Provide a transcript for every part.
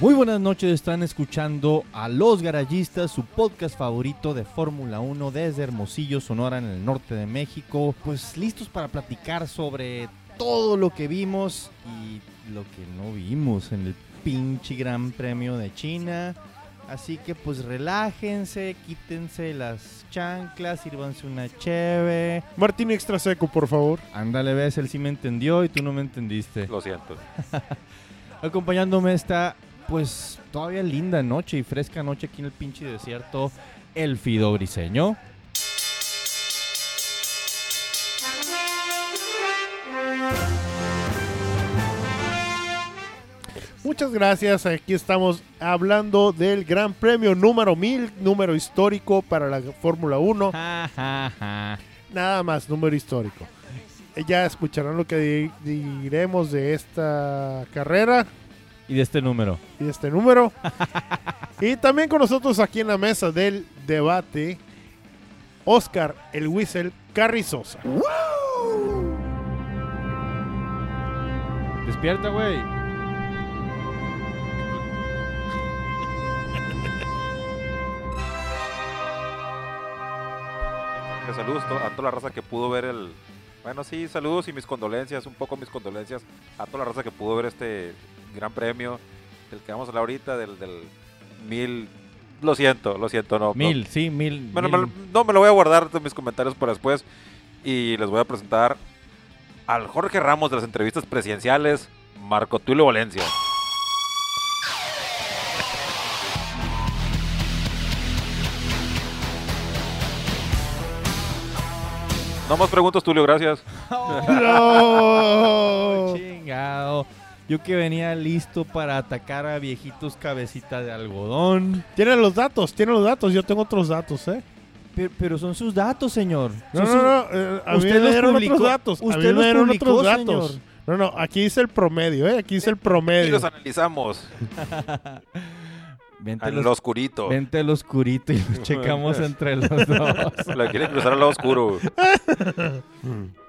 Muy buenas noches, están escuchando a Los Garallistas, su podcast favorito de Fórmula 1 desde Hermosillo, Sonora, en el norte de México. Pues listos para platicar sobre todo lo que vimos y lo que no vimos en el pinche Gran Premio de China. Así que pues relájense, quítense las chanclas, sírvanse una cheve. Martín extra seco, por favor. Ándale, ves, él sí me entendió y tú no me entendiste. Lo siento. Acompañándome está, pues, todavía linda noche y fresca noche aquí en el pinche desierto, el Fido Briseño. Muchas gracias. Aquí estamos hablando del Gran Premio número 1000, número histórico para la Fórmula 1. Ja, ja, ja. Nada más, número histórico. Eh, Ya escucharán lo que di- diremos de esta carrera Y de este número. y de este número. y también con nosotros aquí en la mesa del debate, Oscar el Whistle Carrizosa. Despierta, güey. Saludos a toda la raza que pudo ver el. Bueno, sí, saludos y mis condolencias, un poco mis condolencias a toda la raza que pudo ver este gran premio del que vamos a hablar ahorita, del, del mil. Lo siento, lo siento, no. no. Mil, sí, mil. Bueno, mil. me- no, me lo voy a guardar de mis comentarios para después y les voy a presentar al Jorge Ramos de las entrevistas presidenciales, Marco Tulio Valencia. No más preguntas, Tulio, gracias. ¡No! Chingado. Yo que venía listo para atacar a viejitos cabecita de algodón. Tiene los datos, tiene los datos. Yo tengo otros datos, ¿eh? Pero, pero son sus datos, señor. No, no, no. eh, a mí Usted me los dieron publicó- otros datos. a usted mí me los dieron publicó, otros datos. señor. No, no. Aquí dice el promedio, ¿eh? Aquí dice el Y promedio. los analizamos Vente al los- oscurito. Vente al oscurito y los checamos entre los dos. La quieren cruzar al lado oscuro.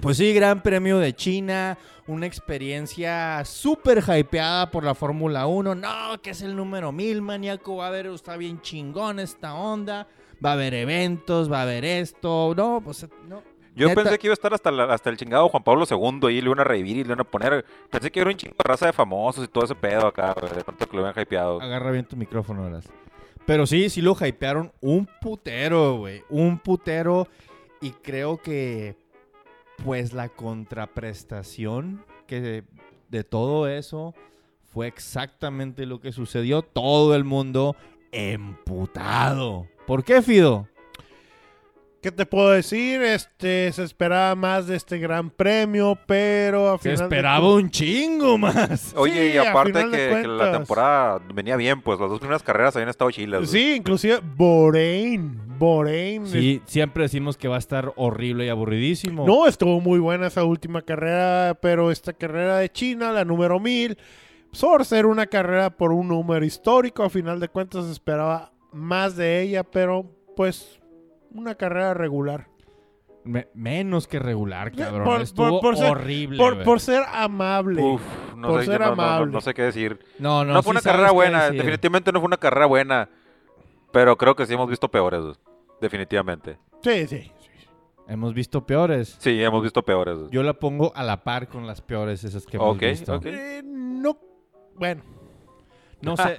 Pues sí, Gran Premio de China, una experiencia súper hypeada por la Fórmula 1. No, que es el número mil, maníaco. Va a haber, está bien chingón esta onda. Va a haber eventos, va a haber esto. No, pues no. Yo Neta. pensé que iba a estar hasta, la- hasta el chingado Juan Pablo II y le iban a revivir y le iban a poner. Pensé que era un chingo de raza de famosos y todo ese pedo acá, de tanto que lo habían hypeado. Agarra bien tu micrófono, Horas. Pero sí, sí lo hypearon un putero, güey. Un putero. Y creo que, pues, la contraprestación que de, de todo eso fue exactamente lo que sucedió. Todo el mundo emputado. ¿Por qué, Fido? ¿Qué te puedo decir? Este, se esperaba más de este gran premio, pero a Se final esperaba un chingo más. Oye, Sí, y aparte que, que la temporada venía bien, pues las dos primeras carreras habían estado chilas. Sí, inclusive Borein. Borein. Sí, siempre decimos que va a estar horrible y aburridísimo. No, estuvo muy buena esa última carrera, pero esta carrera de China, la número 1000, por ser una carrera por un número histórico, a final de cuentas se esperaba más de ella, pero pues una carrera regular. Me- menos que regular, cabrón. Por- Estuvo por- por ser- horrible. Por, ser amable. Uf, no Por sé, ser no, no, no, amable. no sé qué decir. no, no, No, fue sí una carrera buena, definitivamente no fue una carrera buena. Pero creo que sí hemos visto peores, definitivamente. Sí, sí. sí. Hemos visto peores. Sí, hemos visto peores. Yo la pongo a la par con las peores esas que hemos Ok, visto. ok. Eh, no. Bueno. No sé.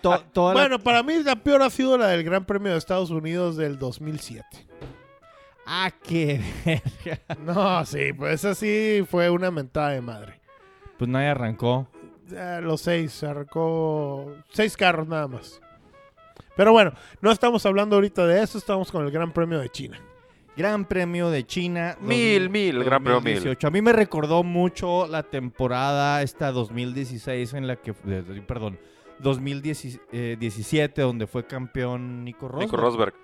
to- toda la- Bueno, para mí la peor ha sido la del Gran Premio de Estados Unidos del 2007. Ah, qué verga. No, sí, pues esa sí fue una mentada de madre. Pues nadie arrancó. Eh, los seis, se arrancó seis carros nada más. Pero bueno, no estamos hablando ahorita de eso, estamos con el Gran Premio de China. Gran Premio de China. Mil, mil, el Gran Premio mil. 2018. A mí me recordó mucho la temporada esta 2016 en la que... eh, Perdón. 2017 donde fue campeón Nico Rosberg. Nico Rosberg.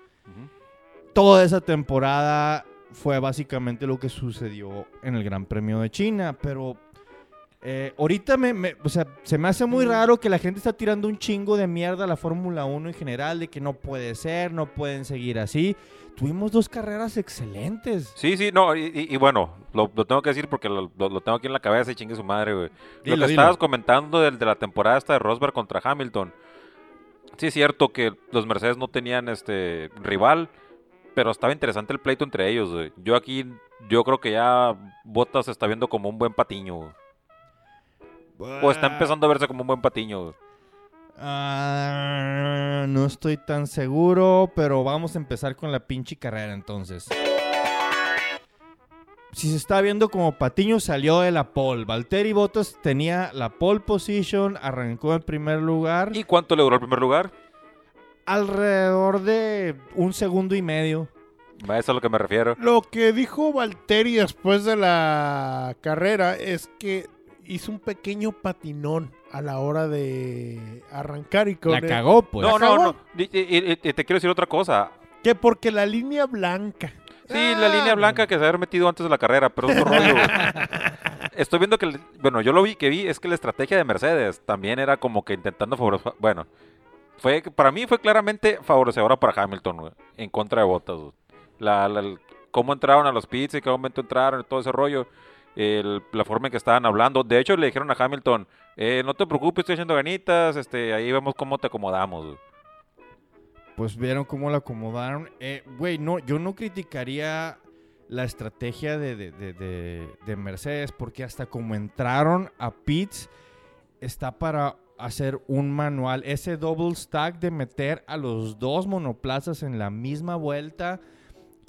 Toda esa temporada fue básicamente lo que sucedió en el Gran Premio de China, pero Eh, ahorita me, me- o sea, se me hace muy raro que la gente está tirando un chingo de mierda a la Fórmula 1 en general, de que no puede ser, no pueden seguir así. Tuvimos dos carreras excelentes. Sí, sí, no, y, y- y bueno, lo, lo tengo que decir porque lo, lo- lo tengo aquí en la cabeza y chingue su madre, güey. Dilo, lo que dilo. estabas comentando del, de la temporada esta de Rosberg contra Hamilton. Sí es cierto que los Mercedes no tenían este rival, pero estaba interesante el pleito entre ellos, güey. Yo aquí, yo creo que ya Bottas se está viendo como un buen patiño, güey. O está empezando a verse como un buen patiño. Ah, no estoy tan seguro, pero vamos a empezar con la pinche carrera entonces. Si se está viendo como Patiño salió de la pole, Valtteri Bottas tenía la pole position, arrancó en primer lugar, ¿Y cuánto le duró el primer lugar? alrededor de un segundo y medio. A eso es a lo que me refiero. Lo que dijo Valtteri después de la carrera es que hizo un pequeño patinón a la hora de arrancar y con La el- cagó, pues. no, no, no. Y, y- y- y te quiero decir otra cosa. Que porque la línea blanca. Sí, la Ah, línea blanca que se había metido antes de la carrera, pero es otro rollo. Estoy viendo que, el- bueno, yo lo vi, que vi, es que la estrategia de Mercedes también era como que intentando favorecer, bueno, fue, para mí fue claramente favorecedora para Hamilton, güey, en contra de Bottas. La, la- el- cómo entraron a los pits, en qué momento entraron, todo ese rollo, el- la forma en que estaban hablando. De hecho, le dijeron a Hamilton, eh, no te preocupes, estoy haciendo ganitas, este, ahí vemos cómo te acomodamos. Pues vieron cómo la acomodaron. Eh, Güey, no, yo no criticaría la estrategia de- de- de- de Mercedes porque hasta como entraron a pits está para hacer un manual. Ese double stack de meter a los dos monoplazas en la misma vuelta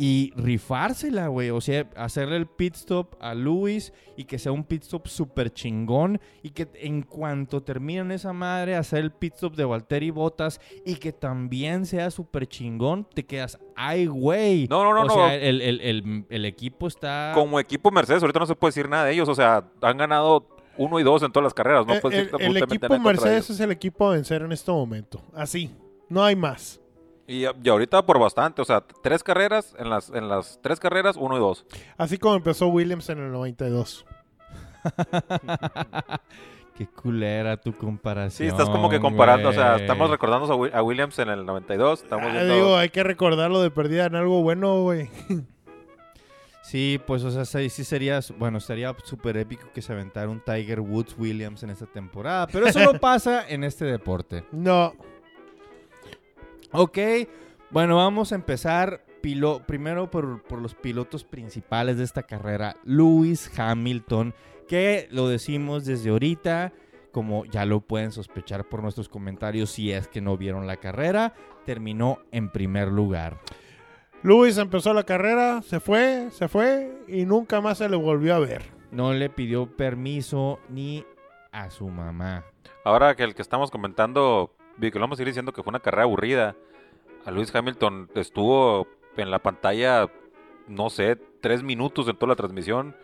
y rifársela, güey. O sea, hacerle el pit stop a Lewis y que sea un pit stop súper chingón y que en cuanto terminen esa madre, hacer el pit stop de Valtteri Bottas y que también sea súper chingón, te quedas, ay, güey. No, no, no, o no. sea, el, el- el- el equipo está... Como equipo Mercedes, ahorita no se puede decir nada de ellos, o sea, han ganado uno y dos en todas las carreras, no El, puedes el- decir el equipo Mercedes es el equipo a vencer en este momento. Así. No hay más. Y, y ahorita por bastante, o sea, tres carreras, en las, en las tres carreras, uno y dos. Así como empezó Williams en el 92. Qué culera tu comparación. Sí, estás como que comparando, o sea, estamos recordando a, Wi- a Williams en el 92, estamos Ah, viendo... digo, hay que recordarlo de perdida en algo bueno, güey. Sí, pues, o sea, sí, sí sería, bueno, sería súper épico que se aventara un Tiger Woods Williams en esta temporada, pero eso no pasa en este deporte. No. Ok, bueno, vamos a empezar pilo- primero por, por los pilotos principales de esta carrera, Lewis Hamilton, que lo decimos desde ahorita, como ya lo pueden sospechar por nuestros comentarios si es que no vieron la carrera, terminó en primer lugar. Luis empezó la carrera, se fue, se fue y nunca más se le volvió a ver. No le pidió permiso ni a su mamá. Ahora que el que estamos comentando, que lo vamos a ir diciendo que fue una carrera aburrida. A Lewis Hamilton estuvo en la pantalla, no sé, tres minutos en toda la transmisión.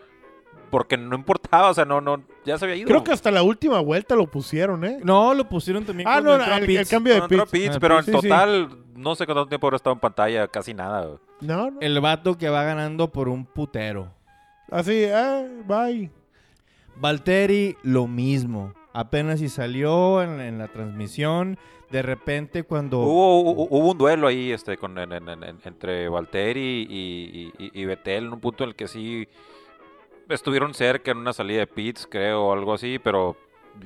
Porque no importaba, o sea, no, no, ya se había ido. Creo que hasta la última vuelta lo pusieron, ¿eh? No, lo pusieron también Ah, no, entró a el, pits. el cambio de No entró a pitch. pits, Ah, pero en sí, sí. total, no sé cuánto tiempo habrá estado en pantalla, casi nada. no. El vato que va ganando por un putero. Así, eh, bye. Valtteri, lo mismo. Apenas si salió en, en la transmisión, de repente cuando... Hubo, hubo, hubo un duelo ahí este, con, en- en- en- entre Valtteri y, y, y, y Vettel, en un punto en el que sí estuvieron cerca en una salida de pits, creo, o algo así, pero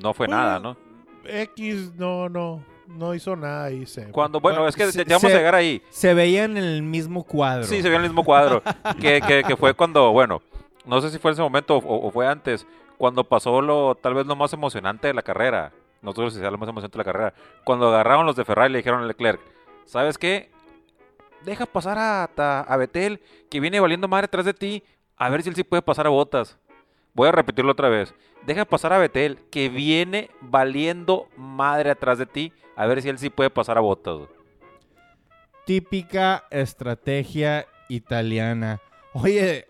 no fue Bueno, nada, ¿no? X no, no, no hizo nada ahí. Se... Cuando, bueno, Bueno, es que se- ya vamos se- a llegar ahí. Se veían en el mismo cuadro. Sí, se vio en el mismo cuadro. que, que, que fue cuando, bueno, no sé si fue en ese momento o, o fue antes, cuando pasó lo, tal vez lo más emocionante de la carrera. No sé si sea lo más emocionante de la carrera. Cuando agarraron los de Ferrari le dijeron a Leclerc, ¿sabes qué? Deja pasar a, a, Vettel, que viene valiendo madre atrás de ti, a ver si él sí puede pasar a Botas. Voy a repetirlo otra vez. Deja pasar a Vettel, que viene valiendo madre atrás de ti, a ver si él sí puede pasar a Botas. Típica estrategia italiana. Oye,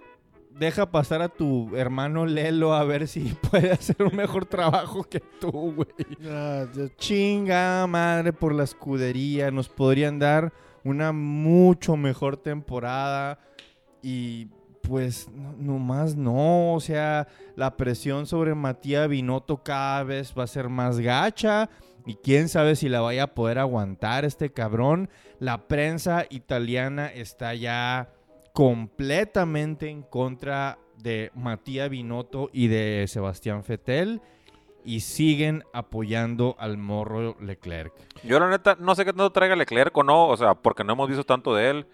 deja pasar a tu hermano Lelo a ver si puede hacer un mejor trabajo que tú, güey. Ah, Chinga madre por la escudería. Nos podrían dar una mucho mejor temporada. Y Pues no, nomás no, o sea, la presión sobre Matías Binotto cada vez va a ser más gacha y quién sabe si la vaya a poder aguantar este cabrón. La prensa italiana está ya completamente en contra de Matías Binotto y de Sebastián Vettel y siguen apoyando al morro Leclerc. Yo la neta no sé qué tanto traiga Leclerc o no, o sea, porque no hemos visto tanto de él,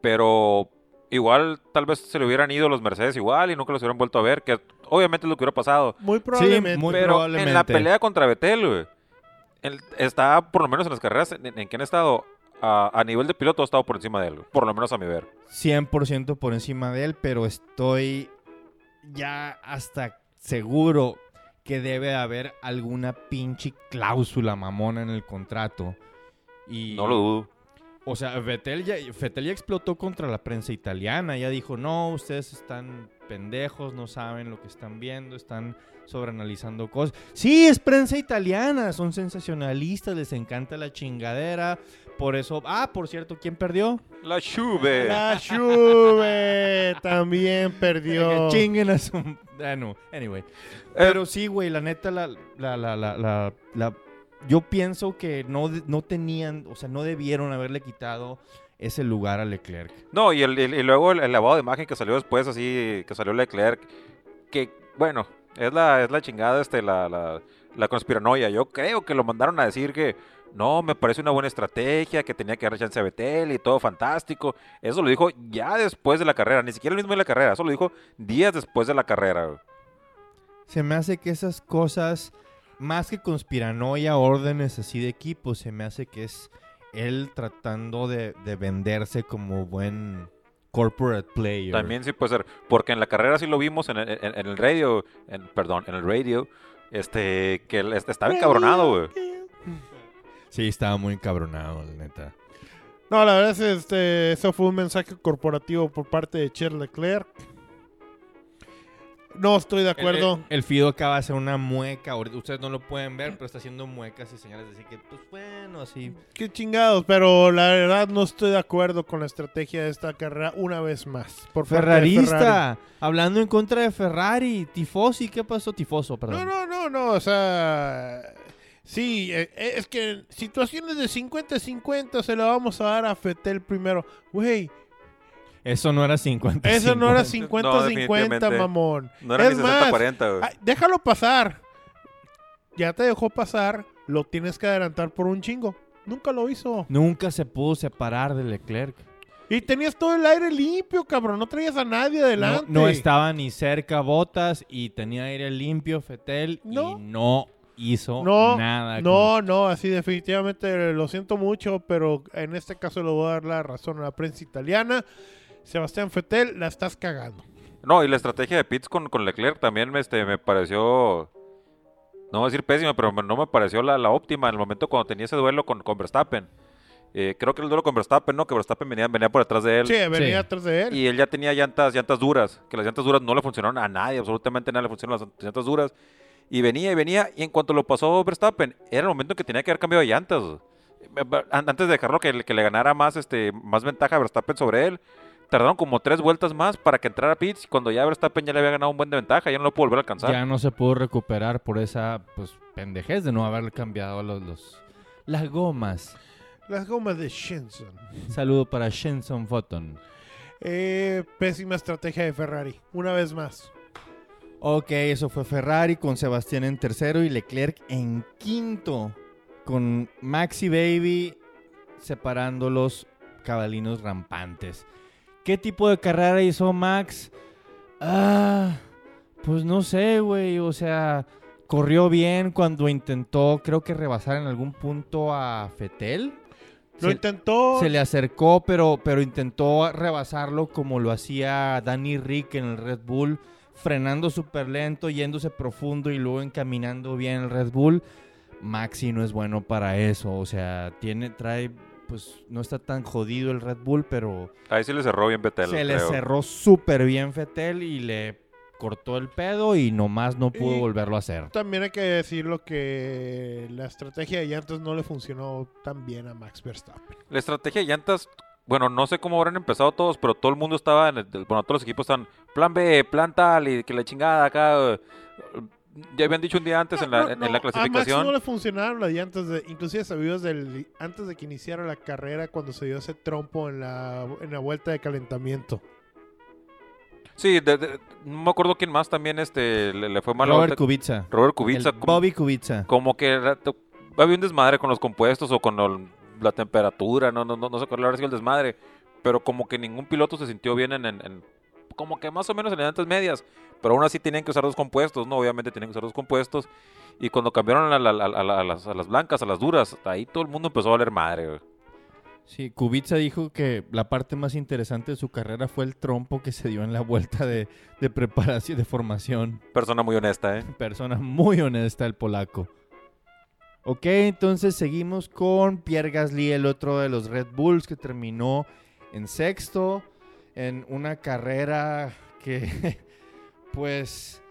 pero igual tal vez se le hubieran ido los Mercedes igual y nunca los hubieran vuelto a ver, que obviamente es lo que hubiera pasado. Muy probablemente. muy pero probablemente. en la pelea contra Vettel, güey, él está por lo menos en las carreras en, en que han estado a, a nivel de piloto ha estado por encima de él, por lo menos a mi ver. 100% por encima de él, pero estoy ya hasta seguro que debe haber alguna pinche cláusula mamona en el contrato. Y, No lo dudo. O sea, Vettel ya, Vettel ya explotó contra la prensa italiana. Ya dijo, no, ustedes están pendejos, no saben lo que están viendo, están sobreanalizando cosas. Sí, es prensa italiana, son sensacionalistas, les encanta la chingadera. Por eso, ah, por cierto, ¿quién perdió? La Juve. La Juve también perdió. Que chinguen a su... Ah, no, anyway. Pero sí, güey, la neta, la, la, la, la, la- la- yo pienso que no, no tenían, o sea, no debieron haberle quitado ese lugar a Leclerc. No, y, el, el- y luego el, el lavado de imagen que salió después, así, que salió Leclerc, que, bueno, es la, es la chingada, este, la, la, la conspiranoia. Yo creo que lo mandaron a decir que, no, me parece una buena estrategia, que tenía que dar chance a Betel y todo fantástico. Eso lo dijo ya después de la carrera, ni siquiera el mismo de la carrera, eso lo dijo días después de la carrera. Se me hace que esas cosas, más que conspiranoia, órdenes así de equipo, se me hace que es él tratando de, de venderse como buen corporate player. También sí puede ser, porque en la carrera sí lo vimos en el, en- en el radio, en, perdón, en el radio, este, que él est- estaba encabronado, güey. Sí, estaba muy encabronado, la neta. No, la verdad es este, eso fue un mensaje corporativo por parte de Charles Leclerc. No estoy de acuerdo. El, el- el Fido acaba de hacer una mueca. Ustedes no lo pueden ver, pero está haciendo muecas y señales de decir que, pues bueno, así. Qué chingados, pero la verdad no estoy de acuerdo con la estrategia de esta carrera una vez más. Por Ferrarista, Ferrari. hablando en contra de Ferrari. Tifosi, ¿qué pasó? Tifoso, perdón. No, no, no, no, o sea, sí, eh, eh, es que en situaciones de 50-50 se la vamos a dar a Fetel primero. Güey, Eso no era 50. eso no era 50. 50-50, definitivamente. mamón. No era Es ni más, 60-40, güey. Déjalo pasar. Ya te dejó pasar, lo tienes que adelantar por un chingo. Nunca lo hizo. Nunca se pudo separar de Leclerc. Y tenías todo el aire limpio, cabrón. No traías a nadie adelante. no estaba ni cerca Botas y tenía aire limpio Fetel No. y no hizo No, nada. No, no, así definitivamente lo siento mucho, pero en este caso le voy a dar la razón a la prensa italiana. Sebastián Fetel, la estás cagando. No, y la estrategia de Pitts con, con Leclerc también este, me pareció, no voy a decir pésima, pero no me pareció la, la óptima en el momento cuando tenía ese duelo con, con Verstappen. Eh, creo que el duelo con Verstappen, ¿no? Que Verstappen venía, venía por detrás de él. Sí, venía Sí. atrás de él. Y él ya tenía llantas, llantas duras, que las llantas duras no le funcionaron a nadie, absolutamente nada le funcionaron las llantas duras. Y venía y venía, y en cuanto lo pasó Verstappen, era el momento en que tenía que haber cambiado de llantas. An- Antes de dejarlo que, le- que le ganara más, este, más ventaja a Verstappen sobre él, tardaron como tres vueltas más para que entrara Pitts. Y cuando ya Verstappen ya le había ganado un buen de ventaja, ya no lo pudo volver a alcanzar. Ya no se pudo recuperar por esa pues pendejez de no haber cambiado los, los- las gomas. Las gomas de Shenson. Saludo para Shenson Photon. Eh, pésima estrategia de Ferrari. Una vez más. Ok, eso fue Ferrari con Sebastián en tercero y Leclerc en quinto. Con Maxi Baby separando los cabalinos rampantes. ¿Qué tipo de carrera hizo Max? Ah, pues no sé, güey. O sea, corrió bien cuando intentó, creo que rebasar en algún punto a Fetel. Lo Se- intentó. se le acercó, pero, pero intentó rebasarlo como lo hacía Danny Rick en el Red Bull, frenando súper lento, yéndose profundo y luego encaminando bien el Red Bull. Maxi no es bueno para eso, o sea, tiene, trae, pues no está tan jodido el Red Bull, pero Ahí sí le cerró bien Vettel. se le creo. cerró súper bien Fetel y le cortó el pedo y nomás no pudo Y- volverlo a hacer. También hay que decirlo que la estrategia de llantas no le funcionó tan bien a Max Verstappen. La estrategia de llantas bueno, no sé cómo habrán empezado todos, pero todo el mundo estaba, en el, bueno, todos los equipos están plan B, plan tal, y que la chingada acá. Ya habían dicho un día antes en la, No, en, la A Max clasificación. no le funcionaron las llantas, de, inclusive sabidos del, antes de que iniciara la carrera cuando se dio ese trompo en la, en la vuelta de calentamiento. Sí, de- de- no me acuerdo quién más también este le, le fue mal. Robert. Kubica. Robert El Kubica. como- Bobby Kubica. como que había un desmadre con los compuestos o con el- la temperatura, no, no, no, no sé cuál habrá sido el desmadre, pero como que ningún piloto se sintió bien en, en- en- como que más o menos en llantas medias, pero aún así tenían que usar dos compuestos, no, obviamente tenían que usar dos compuestos, y cuando cambiaron a, la- a la- a la- a las, a las blancas, a las duras, ahí todo el mundo empezó a valer madre, güey. Sí, Kubica dijo que la parte más interesante de su carrera fue el trompo que se dio en la vuelta de, de preparación, de formación. Persona muy honesta, ¿eh? Persona muy honesta el polaco. Ok, entonces seguimos con Pierre Gasly, el otro de los Red Bulls que terminó en sexto en una carrera que, pues,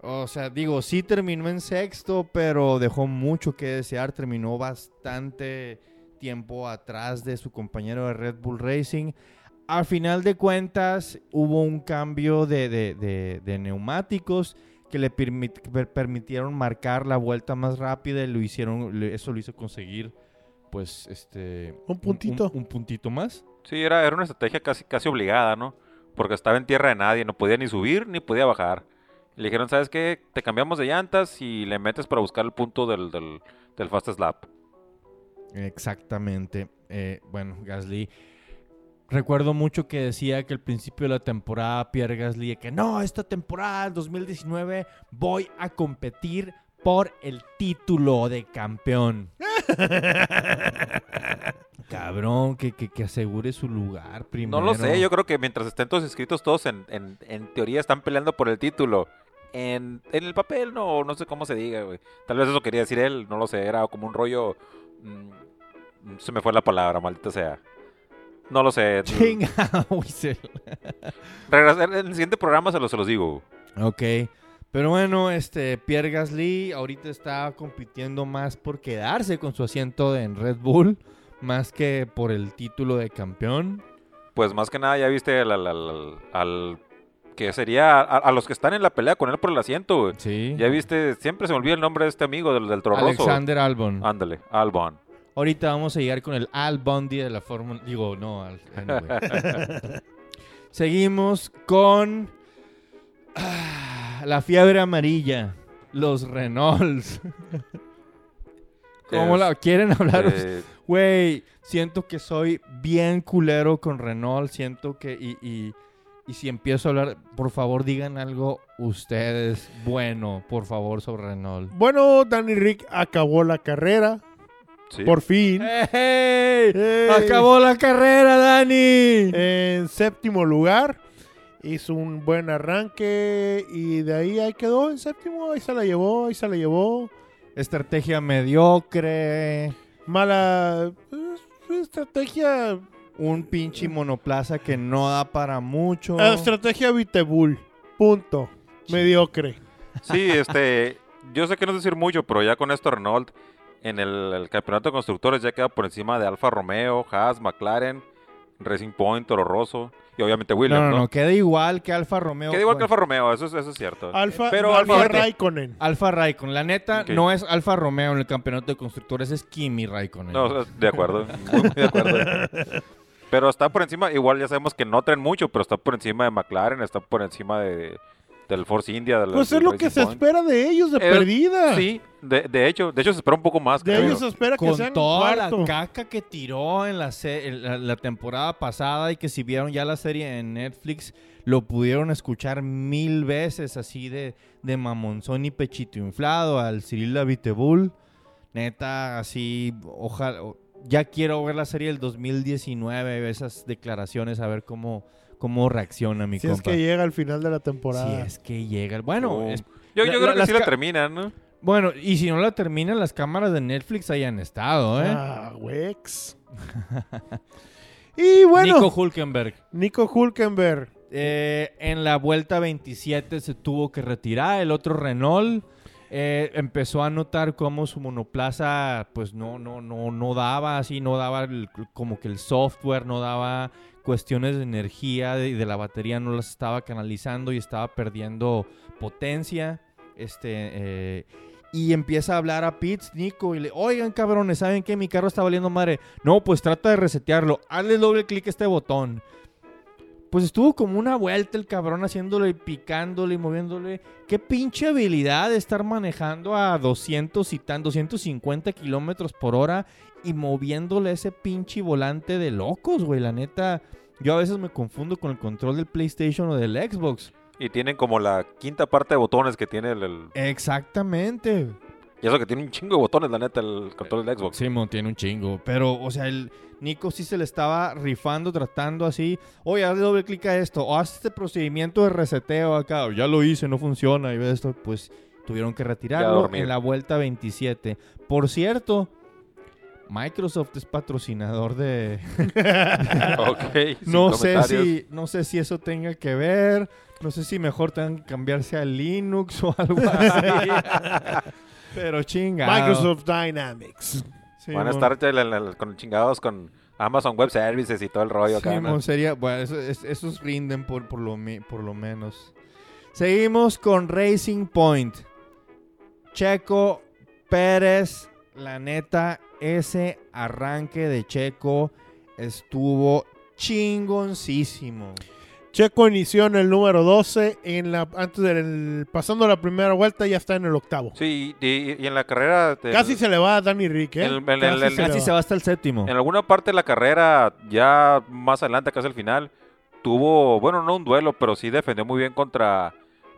o sea, digo, sí terminó en sexto, pero dejó mucho que desear, terminó bastante tiempo atrás de su compañero de Red Bull Racing. Al final de cuentas, hubo un cambio de, de- de- de neumáticos que le permit- per- permitieron marcar la vuelta más rápida y lo hicieron, eso lo hizo conseguir, pues, este... Un puntito. Un, un puntito más. Sí, era, era una estrategia casi, casi obligada, ¿no? Porque estaba en tierra de nadie, no podía ni subir ni podía bajar. Le dijeron, ¿sabes qué? Te cambiamos de llantas y le metes para buscar el punto del, del, del fastest lap. Exactamente. Eh, bueno, Gasly. Recuerdo mucho que decía que al principio de la temporada Pierre Gasly que no, esta temporada, el 2019, voy a competir por el título de campeón. Cabrón, que, que, que asegure su lugar primero. No lo sé, yo creo que mientras estén todos inscritos, todos en, en, en teoría están peleando por el título. En, en el papel, no, no sé cómo se diga, güey. Tal vez eso quería decir él, no lo sé, era como un rollo... mm, se me fue la palabra, maldita sea. No lo sé. Chinga, Regresar- en el siguiente programa se los, se los digo. Ok. Pero bueno, este Pierre Gasly ahorita está compitiendo más por quedarse con su asiento en Red Bull, más que por el título de campeón. Pues más que nada ya viste al... al, al- al- que sería a, a los que están en la pelea con él por el asiento, güey. Sí. Ya viste, siempre se me olvida el nombre de este amigo del, del Torroso. Alexander Albon. Ándale, Albon. Ahorita vamos a llegar con el Al Bundy de la Fórmula. Digo, no, al. anyway. Seguimos con ah, la fiebre amarilla. Los Renaults. ¿Cómo Es- la quieren hablar? Eh, Güey, siento que soy bien culero con Renault. Siento que. Y, y, y si empiezo a hablar, por favor, digan algo ustedes bueno, por favor, sobre Renault. Bueno, Danny Rick acabó la carrera. sí. Por fin. ¡Ey! ¡Ey! ¡Acabó la carrera, Dani! En séptimo lugar. Hizo un buen arranque. Y de ahí, ahí quedó en séptimo. Ahí se la llevó, ahí se la llevó. Estrategia mediocre. Mala pues, estrategia. Un pinche monoplaza que no da para mucho. Estrategia Vitebull. Punto. Mediocre. Sí, este, yo sé que no es decir mucho, pero ya con esto Renault en el, el campeonato de constructores ya queda por encima de Alfa Romeo, Haas, McLaren, Racing Point, Toro Rosso y obviamente Williams, no, ¿no? no, queda igual que Alfa Romeo. Queda igual que Alfa Romeo, eso es, eso es cierto. Alfa, Pero Alfa Alfa- Raikkonen. Alfa Raikkonen. La neta, no es Alfa Romeo en el campeonato de constructores, es Kimi Raikkonen. No, de acuerdo, muy de acuerdo. Pero está por encima, igual ya sabemos que no traen mucho, pero está por encima de McLaren, está por encima de, del Force India. Del, Pues del es lo que se Point. espera de ellos de Eh, perdida. Sí, de, de hecho, de hecho se espera un poco más. De creo ellos se espera que Con sean toda cuarto. la caca que tiró en la, se- en la, la temporada pasada y que si vieron ya la serie en Netflix, lo pudieron escuchar mil veces así de, de mamonzón y pechito inflado al Cyril Abiteboul. Neta, así, ojalá, o- ya quiero ver la serie del 2019, esas declaraciones, a ver cómo, cómo reacciona mi Si es compa. que llega al final de la si temporada. es que llega. Bueno, Oh. es- Yo, la- yo la- creo que sí la terminan, ¿no? bueno, y si no la terminan, las cámaras de Netflix hayan estado, ¿eh? Ah, Wex. y bueno, Nico Nico, Hulkenberg. Hulkenberg. Eh, en la vuelta 27 se tuvo que retirar. El otro Renault. eh, empezó a notar cómo su monoplaza pues no, no, no, no daba así, no daba el- como que el software, no daba cuestiones de energía y de, la batería no las estaba canalizando y estaba perdiendo potencia. Este, eh, y empieza a hablar a Pitts, Nico, y le, oigan cabrones, ¿saben qué? Mi carro está valiendo madre. No, pues trata de resetearlo. Hazle doble clic a este botón. Pues estuvo como una vuelta el cabrón haciéndole y picándole y moviéndole. Qué pinche habilidad de estar manejando a 200 y tan, 250 kilómetros por hora y moviéndole ese pinche volante de locos, güey. La neta, yo a veces me confundo con el control del PlayStation o del Xbox. Y tienen como la quinta parte de botones que tiene el, el- Exactamente. Y eso que tiene un chingo de botones, la neta, el control del Xbox. Simon tiene un chingo. Pero, o sea, el Nico sí se le estaba rifando, tratando así. Oye, hazle doble clic a esto. O haz este procedimiento de reseteo acá. O ya lo hice, no funciona. Y ve esto, pues tuvieron que retirarlo en la vuelta 27. Por cierto, Microsoft es patrocinador de. ok. no sé si, no sé si eso tenga que ver. No sé si mejor tengan que cambiarse a Linux o algo así. Pero chinga. Microsoft Dynamics. Van a estar el- el- el- con chingados con Amazon Web Services y todo el rollo acá. ¿no? sería, bueno, eso- es- esos rinden por, por, lo, mi- por lo menos. Seguimos con Racing Point. Checo Pérez, la neta, ese arranque de Checo estuvo chingoncísimo. Checo inició en el número 12, en la, antes del, pasando la primera vuelta ya está en el octavo. Sí, y, y en la carrera... del- Casi se le va a Danny Rick, ¿eh? El- el- Casi el- el- se Casi va. se va hasta el séptimo. En alguna parte de la carrera, ya más adelante, casi al final, tuvo, bueno, no un duelo, pero sí defendió muy bien contra...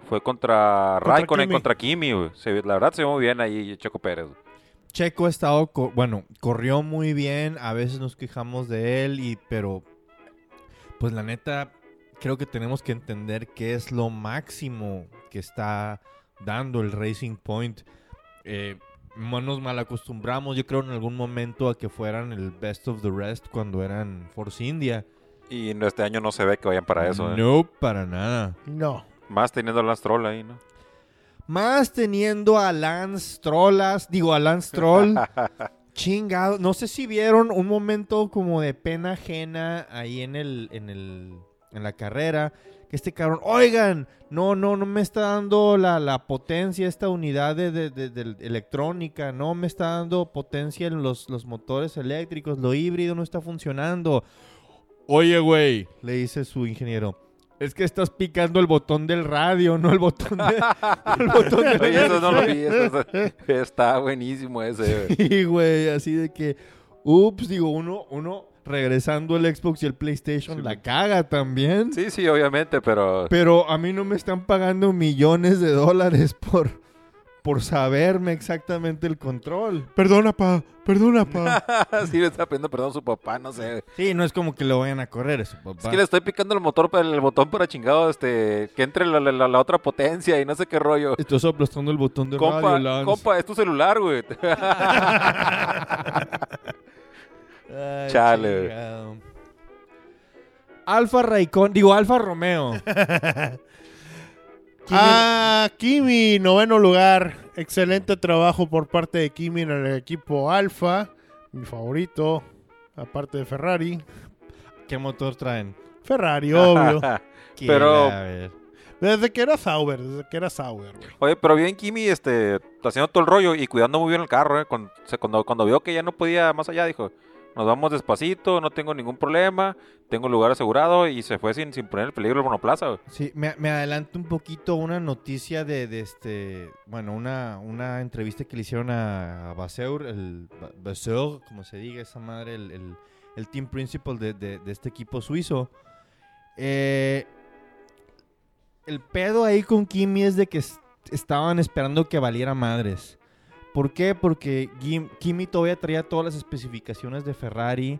Fue contra, Contra Raikkonen, Kimi. contra Kimi. Se- la verdad se ve muy bien ahí Checo Pérez. Checo ha estado, bueno, corrió muy bien, a veces nos quejamos de él, y, pero pues la neta, creo que tenemos que entender qué es lo máximo que está dando el Racing Point. Eh, no nos mal acostumbramos, yo creo en algún momento a que fueran el best of the rest cuando eran Force India. Y en este año no se ve que vayan para eso. ¿eh? No, para nada. No. Más teniendo a Lance Stroll ahí, ¿no? Más teniendo a Lance Trollas, digo a Lance Troll. chingado. No sé si vieron un momento como de pena ajena ahí en el, en el, en la carrera. Que este cabrón, oigan, no, no, no me está dando la, la potencia esta unidad de, de- de- de electrónica, no me está dando potencia en los, los motores eléctricos, lo híbrido no está funcionando. Oye, güey, le dice su ingeniero. Es que estás picando el botón del radio, no el botón de, el botón de Oye, eso no lo vi. eso- está buenísimo ese. güey. Sí, güey, así de que, ups, digo, uno, uno regresando el Xbox y el PlayStation Sí, la caga también. Sí, sí, obviamente, pero... Pero a mí no me están pagando millones de dólares por, por saberme exactamente el control. Perdona, pa. Perdona, pa. sí, le está pidiendo perdón a su papá, no sé. Sí, no es como que lo vayan a correr a su papá. Es que le estoy picando el motor para el botón para chingado, este, que entre la, la- la otra potencia y no sé qué rollo. Estás aplastando el botón de Compa, radio, Lance. compa, es tu celular, güey. Ay, Chale. Alfa Raikon, digo Alfa Romeo. Ah, Kimi, noveno lugar. Excelente trabajo por parte de Kimi en el equipo Alfa. Mi favorito, aparte de Ferrari. ¿Qué motor traen? Ferrari, obvio. Pero-. Desde que era Sauber, desde que era Sauber, güey. Oye, pero bien Kimi, este, haciendo todo el rollo y cuidando muy bien el carro, eh. Cuando, cuando vio que ya no podía más allá, dijo, nos vamos despacito, no tengo ningún problema, tengo lugar asegurado y se fue sin, sin poner en peligro el monoplaza. Sí, me, me adelanto un poquito una noticia de, de este, bueno, una, una entrevista que le hicieron a, a Vasseur, el Ba- Vasseur, como se diga esa madre, el, el- el team principal de, de- de este equipo suizo. Eh, el pedo ahí con Kimi es de que es- estaban esperando que valiera madres. ¿Por qué? Porque Kimi todavía traía todas las especificaciones de Ferrari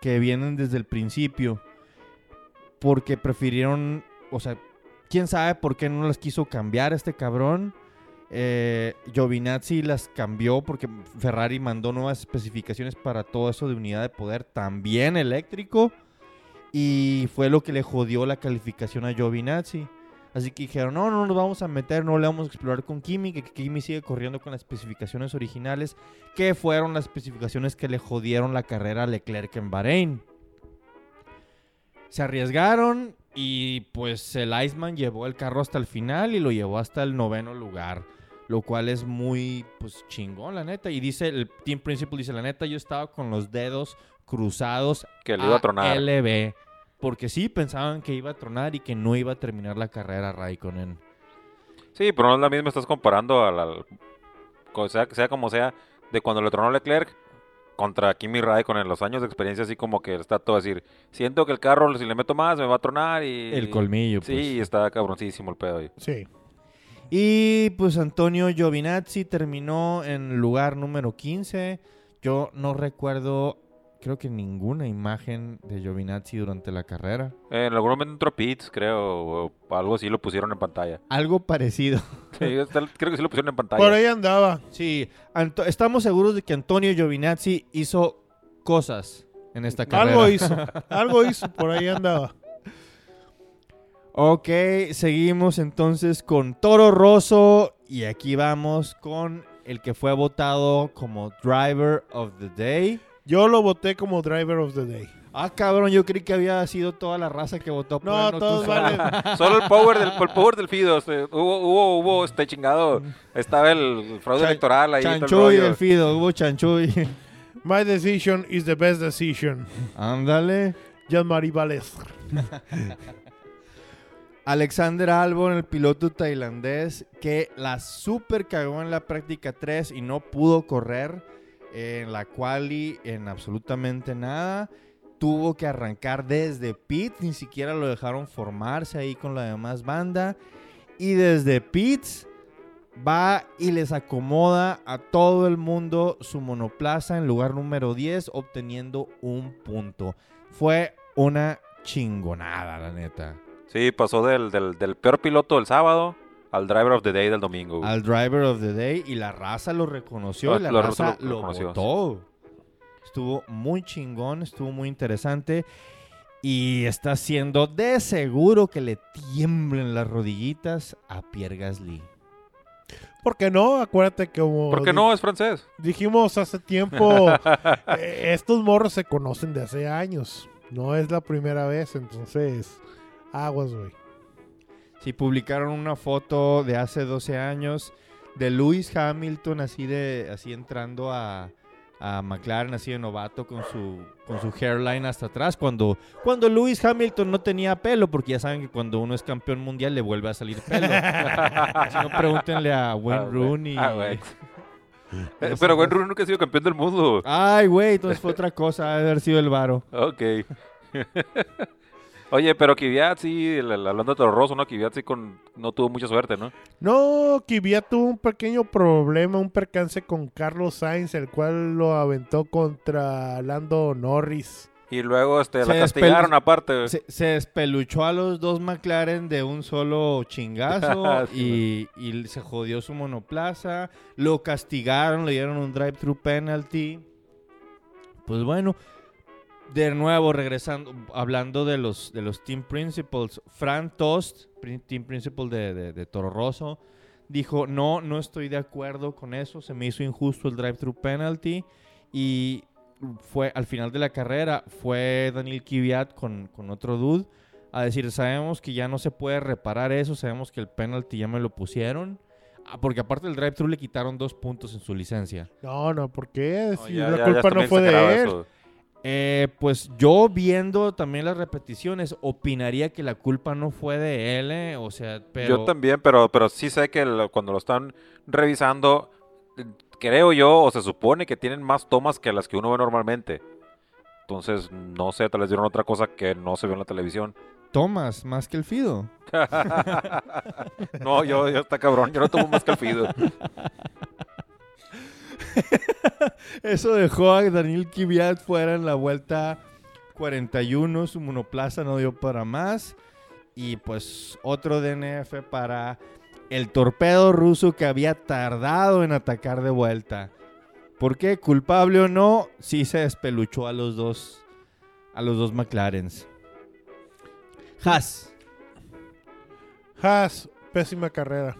que vienen desde el principio. Porque prefirieron, o sea, quién sabe por qué no las quiso cambiar este cabrón. Eh, Giovinazzi las cambió porque Ferrari mandó nuevas especificaciones para todo eso de unidad de poder, también eléctrico. Y fue lo que le jodió la calificación a Giovinazzi. Así que dijeron, no, no nos vamos a meter, no le vamos a explorar con Kimi, que Kimi sigue corriendo con las especificaciones originales, que fueron las especificaciones que le jodieron la carrera a Leclerc en Bahrein. Se arriesgaron y pues el Iceman llevó el carro hasta el final y lo llevó hasta el noveno lugar. Lo cual es muy, pues, chingón, la neta. Y dice, el Team Principal dice, la neta, yo estaba con los dedos cruzados Que le iba a tronar. LB. Porque sí, pensaban que iba a tronar y que no iba a terminar la carrera Raikkonen. Sí, pero no es la misma, estás comparando al, al- co- sea, sea como sea, de cuando le tronó Leclerc contra Kimi Raikkonen en los años de experiencia, así como que está todo a decir, siento que el carro, si le meto más, me va a tronar y... El colmillo, pues. Sí, está cabroncísimo el pedo ahí. Sí. Y pues Antonio Giovinazzi terminó en lugar número 15. Yo no recuerdo, creo que ninguna imagen de Giovinazzi durante la carrera. En algún momento entró Pitts, creo, o algo así lo pusieron en pantalla. Algo parecido. Sí, creo que sí lo pusieron en pantalla. Por ahí andaba. Sí, Anto- estamos seguros de que Antonio Giovinazzi hizo cosas en esta carrera. Algo hizo. Algo hizo. Por ahí andaba. Ok, seguimos entonces con Toro Rosso y aquí vamos con el que fue votado como Driver of the Day. Yo lo voté como Driver of the Day. Ah, cabrón, yo creí que había sido toda la raza que votó por No, todos solo. valen. Solo el power del, el power del Fido. este, hubo, hubo, hubo este chingado. Estaba el fraude Chan- electoral ahí. todo el Chanchuy rollo. del Fido, hubo chanchuy. My decision is the best decision. Ándale. Jean-Marie Vales. Alexander Albon, el piloto tailandés, que la super cagó en la práctica 3 y no pudo correr en la quali en absolutamente nada. Tuvo que arrancar desde pits, ni siquiera lo dejaron formarse ahí con la demás banda. Y desde pits va y les acomoda a todo el mundo su monoplaza en lugar número 10, obteniendo un punto. Fue una chingonada, la neta. Sí, pasó del, del peor piloto del sábado al driver of the day del domingo. güey. al driver of the day y la raza lo reconoció Ah, y la raza lo lo, votó. Estuvo muy chingón, estuvo muy interesante y está haciendo de seguro que le tiemblen las rodillitas a Pierre Gasly. ¿Por qué no? Acuérdate que como ¿Por qué no? Es francés. dijimos hace tiempo, eh, estos morros se conocen de hace años. No es la primera vez, entonces aguas, güey. Sí, publicaron una foto de hace 12 años de Lewis Hamilton así de así entrando a, a McLaren así de novato con su con su hairline hasta atrás cuando cuando Lewis Hamilton no tenía pelo porque ya saben que cuando uno es campeón mundial le vuelve a salir pelo. si no pregúntenle a Wayne Ah. Rooney. Ah, Pero Wayne. Rooney nunca ha sido campeón del mundo. Ay, güey, entonces fue otra cosa, ha de haber sido el varo. Ok. Oye, pero Kvyat sí, hablando de Toro Rosso, ¿no? Kvyat sí con, no tuvo mucha suerte, ¿no? No, Kvyat tuvo un pequeño problema, un percance con Carlos Sainz, el cual lo aventó contra Lando Norris. Y luego este, Se la castigaron aparte. Se, se despeluchó a los dos McLaren de un solo chingazo Sí, y, y se jodió su monoplaza. Lo castigaron, le dieron un drive-thru penalty. Pues bueno, de nuevo regresando, hablando de los, de los team principals, Fran Tost, team principal de, de, de Toro Rosso, dijo, no, no estoy de acuerdo con eso, se me hizo injusto el drive-thru penalty y fue al final de la carrera fue Daniel Kvyat con, con otro dude a decir, sabemos que ya no se puede reparar eso, sabemos que el penalty ya me lo pusieron. Ah, porque aparte del drive-thru le quitaron dos puntos en su licencia. No, no, ¿por qué? No, Si ya- la ya- culpa no fue de él. eso. Eh, pues yo viendo también las repeticiones, opinaría que la culpa no fue de él, eh, o sea, pero... Yo también, pero, pero sí sé que lo- cuando lo están revisando, creo yo, o se supone que tienen más tomas que las que uno ve normalmente. Entonces, no sé, tal vez dieron otra cosa que no se ve en la televisión. Tomas más que el Fido. no, yo, yo está cabrón, yo no tomo más que el Fido. Eso dejó a Daniel Kvyat fuera en la vuelta 41. Su monoplaza no dio para más. Y pues otro DNF para el torpedo ruso que había tardado en atacar de vuelta. ¿Por qué? Culpable o no, sí se despeluchó a los dos, a los dos McLarens. Haas. Haas, pésima carrera.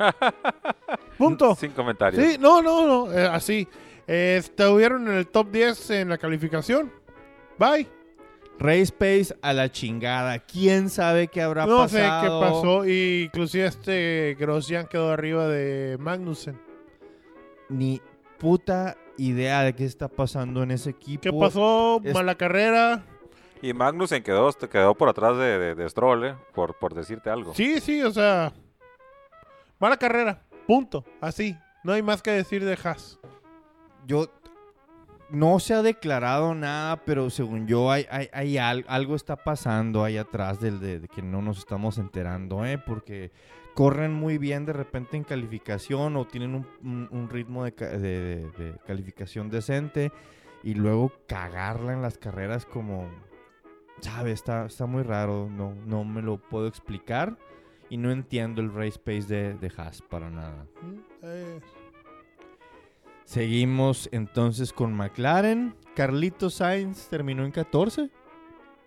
Punto. Sin comentarios. Sí, no, no, no, eh, así. Eh, estuvieron en el top 10 en la calificación. Bye. Race Pace a la chingada. ¿Quién sabe qué habrá No pasado? sé qué pasó. Y inclusive este Grosjean quedó arriba de Magnussen. Ni puta idea de qué está pasando en ese equipo. ¿Qué pasó? es- Mala carrera. Y Magnussen quedó, quedó por atrás de, de, de Stroll, ¿eh? Por, por decirte algo. Sí, sí, o sea. Mala carrera. Punto. Así. No hay más que decir de Haas. Yo no se ha declarado nada, pero según yo hay, hay, hay al- algo está pasando ahí atrás del de, que no nos estamos enterando, ¿eh? Porque corren muy bien de repente en calificación o tienen un, ritmo de- de- de calificación decente y luego cagarla en las carreras como, ¿sabes? Está, está muy raro, no, no me lo puedo explicar y no entiendo el race pace de, de Haas para nada. Eh, Seguimos entonces con McLaren. Carlitos Sainz terminó en 14.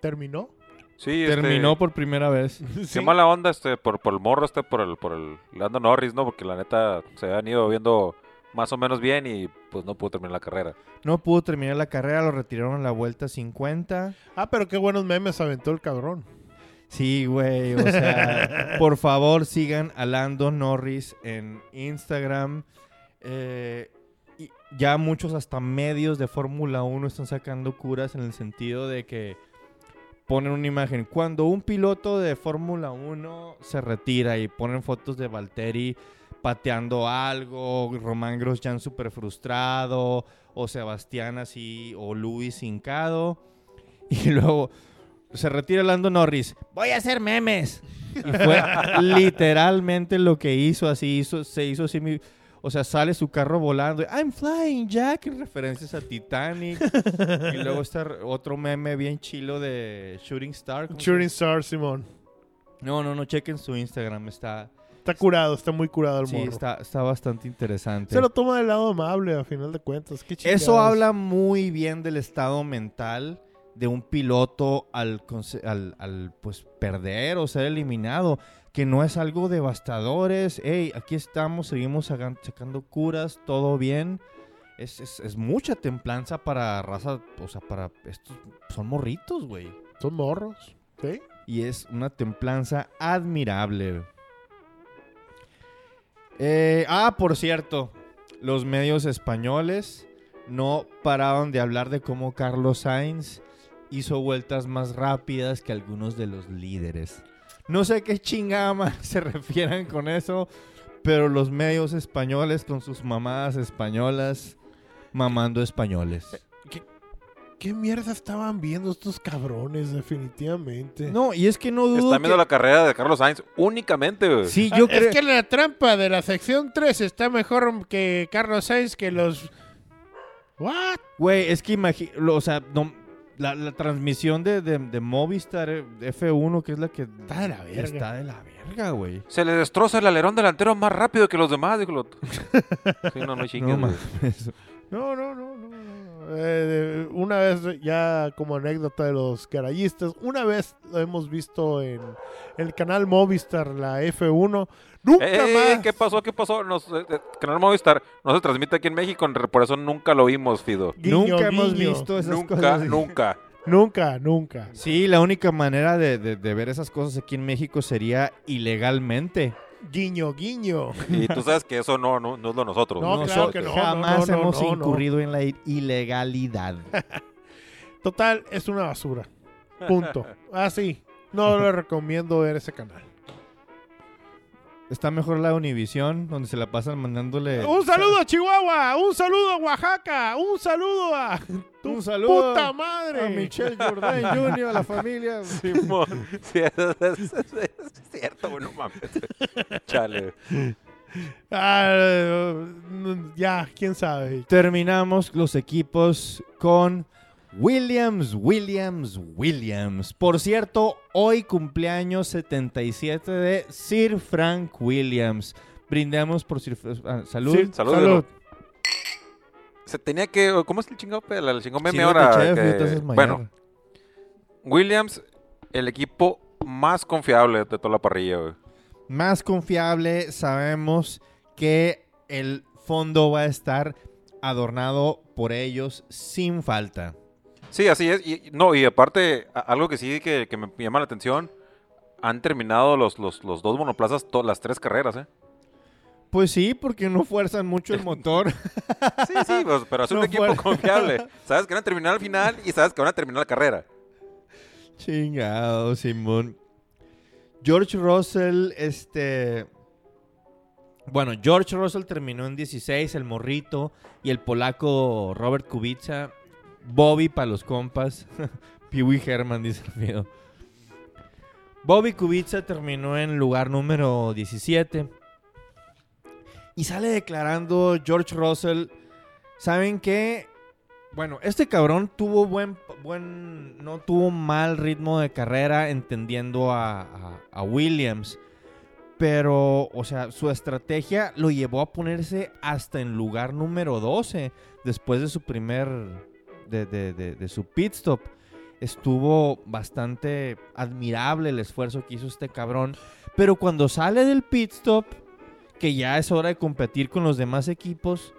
¿Terminó? Sí, este, Terminó por primera vez. Qué Sí. mala onda este, por, por el morro este, por el, por el Lando Norris, ¿no? Porque la neta se han ido viendo más o menos bien y pues no pudo terminar la carrera. No pudo terminar la carrera, lo retiraron en la vuelta 50. Ah, pero qué buenos memes aventó el cabrón. Sí, güey, o sea, por favor sigan a Lando Norris en Instagram. Eh, y ya muchos hasta medios de Fórmula 1 están sacando curas en el sentido de que ponen una imagen. Cuando un piloto de Fórmula 1 se retira y ponen fotos de Valtteri pateando algo, Román Grosjean súper frustrado, o Sebastián así, o Luis hincado. Y luego se retira Lando Norris. Voy a hacer memes. Y fue literalmente lo que hizo, así hizo, se hizo así mi- o sea, sale su carro volando. I'm flying, Jack. en Referencias a Titanic. y luego está otro meme bien chilo de Shooting Star. ¿cómo se Shooting Star, Simón. No, no, no. Chequen su Instagram. Está, Está curado, está muy curado el sí, morro. está, está bastante interesante. Se lo toma del lado amable, a final de cuentas. Qué Eso habla muy bien del estado mental de un piloto al, al, al, pues perder o ser eliminado, que no es algo devastador, es, hey, aquí estamos, seguimos sacando curas, todo bien. Es, es, es mucha templanza para raza, o sea, para estos, son morritos, güey. Son morros. ¿Sí? Y es una templanza admirable. Eh, ah, por cierto, los medios españoles no pararon de hablar de cómo Carlos Sainz hizo vueltas más rápidas que algunos de los líderes. No sé qué chingama se refieran con eso, pero los medios españoles con sus mamadas españolas mamando españoles. ¿Qué mierda estaban viendo estos cabrones, definitivamente? No, y es que no dudo Están viendo que- la carrera de Carlos Sainz únicamente, güey. Sí, Ah, yo creo... Es que la trampa de la sección 3 está mejor que Carlos Sainz que los... ¿What? Güey, es que imagino, o sea, no, la, la transmisión de, de, de Movistar eh, F1, que es la que Está de la verga. está de la verga, güey. Se le destroza el alerón delantero más rápido que los demás, dijo el otro. Sí, no, no chingues, No güey. mames. No, no, no, no. Eh, una vez, ya como anécdota de los garayistas, una vez lo hemos visto en el canal Movistar, la F1. Nunca Eh, eh, más. ¿Qué pasó? ¿Qué pasó? Nos, eh, eh, Canal Movistar no se transmite aquí en México, por eso nunca lo vimos, Fido. Guiño, nunca hemos visto esas Nunca, cosas. nunca. Nunca, nunca. Sí, la única manera de, de- de ver esas cosas aquí en México sería ilegalmente. Guiño, guiño. Y tú sabes que eso no, no, no es lo nosotros. No, ¿no? claro que no. Jamás no, no, hemos no, no. incurrido en la ilegalidad. Total, es una basura. Punto. Así. No le recomiendo ver ese canal. Está mejor la Univisión, donde se la pasan mandándole... Un saludo a Chihuahua, un saludo a Oaxaca, un saludo a tu Un saludo puta a madre. Michelle Jordan Jr., a la familia. Simón. Sí, es, es- es- es cierto, güey, no mames. Chale. Ah, ya, quién sabe. Terminamos los equipos con Williams, Williams, Williams. Por cierto, hoy cumpleaños 77 de Sir Frank Williams. Brindemos por Sir ah, salud. Sí, Salud, salud. Se tenía que. ¿Cómo es el chingado? El chingón meme ahora. que- bueno, Williams, el equipo más confiable de toda la parrilla, güey. más confiable, sabemos que el fondo va a estar adornado por ellos sin falta. Sí, así es. Y, no, y aparte, algo que sí que, que me llama la atención, han terminado los, los, los dos monoplazas todas las tres carreras, ¿eh? Pues sí, porque no fuerzan mucho el motor. Sí, sí, pues, pero es un No equipo confiable. Sabes que van a terminar al final y sabes que van a terminar la carrera. Chingado, Simón. George Russell, este... Bueno, George Russell terminó en 16, el morrito, y el polaco Robert Kubica, Bobby para los compas, Wee Herman, dice el video. Bobby Kubica terminó en lugar número 17. Y sale declarando George Russell, ¿saben qué? Bueno, este cabrón tuvo buen, buen, no tuvo mal ritmo de carrera entendiendo a, a- a Williams. Pero, o sea, su estrategia lo llevó a ponerse hasta en lugar número 12 después de su primer, de, su pit stop. Estuvo bastante admirable el esfuerzo que hizo este cabrón. Pero cuando sale del pit stop, que ya es hora de competir con los demás equipos,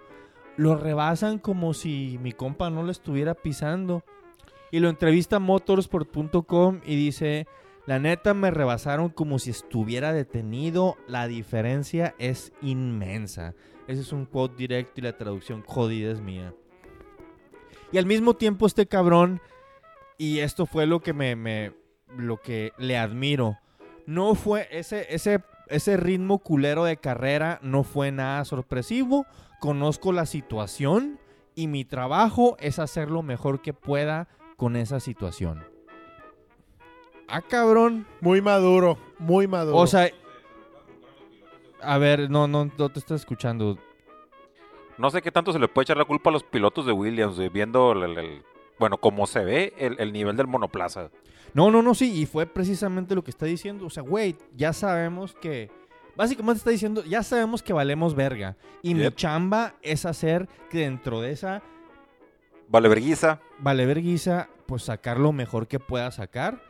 lo rebasan como si mi compa no lo estuviera pisando. Y lo entrevista motorsport.com y dice, la neta me rebasaron como si estuviera detenido, la diferencia es inmensa. Ese es un quote directo y la traducción jodida es mía. Y al mismo tiempo este cabrón, y esto fue lo que me, me- lo que le admiro, no fue ese, ese, ese ritmo culero de carrera, no fue nada sorpresivo conozco la situación y mi trabajo es hacer lo mejor que pueda con esa situación. Ah, cabrón. Muy maduro, muy maduro. O sea, a ver, no, no, no te estás escuchando. No sé qué tanto se le puede echar la culpa a los pilotos de Williams, güey, viendo el, el- el- bueno, como se ve el, el nivel del monoplaza. No, no, no, sí, y fue precisamente lo que está diciendo. O sea, güey, ya sabemos que. Básicamente está diciendo, ya sabemos que valemos verga. Y mi chamba es hacer que dentro de esa Vale, verguiza. valeverguiza, pues sacar lo mejor que pueda sacar.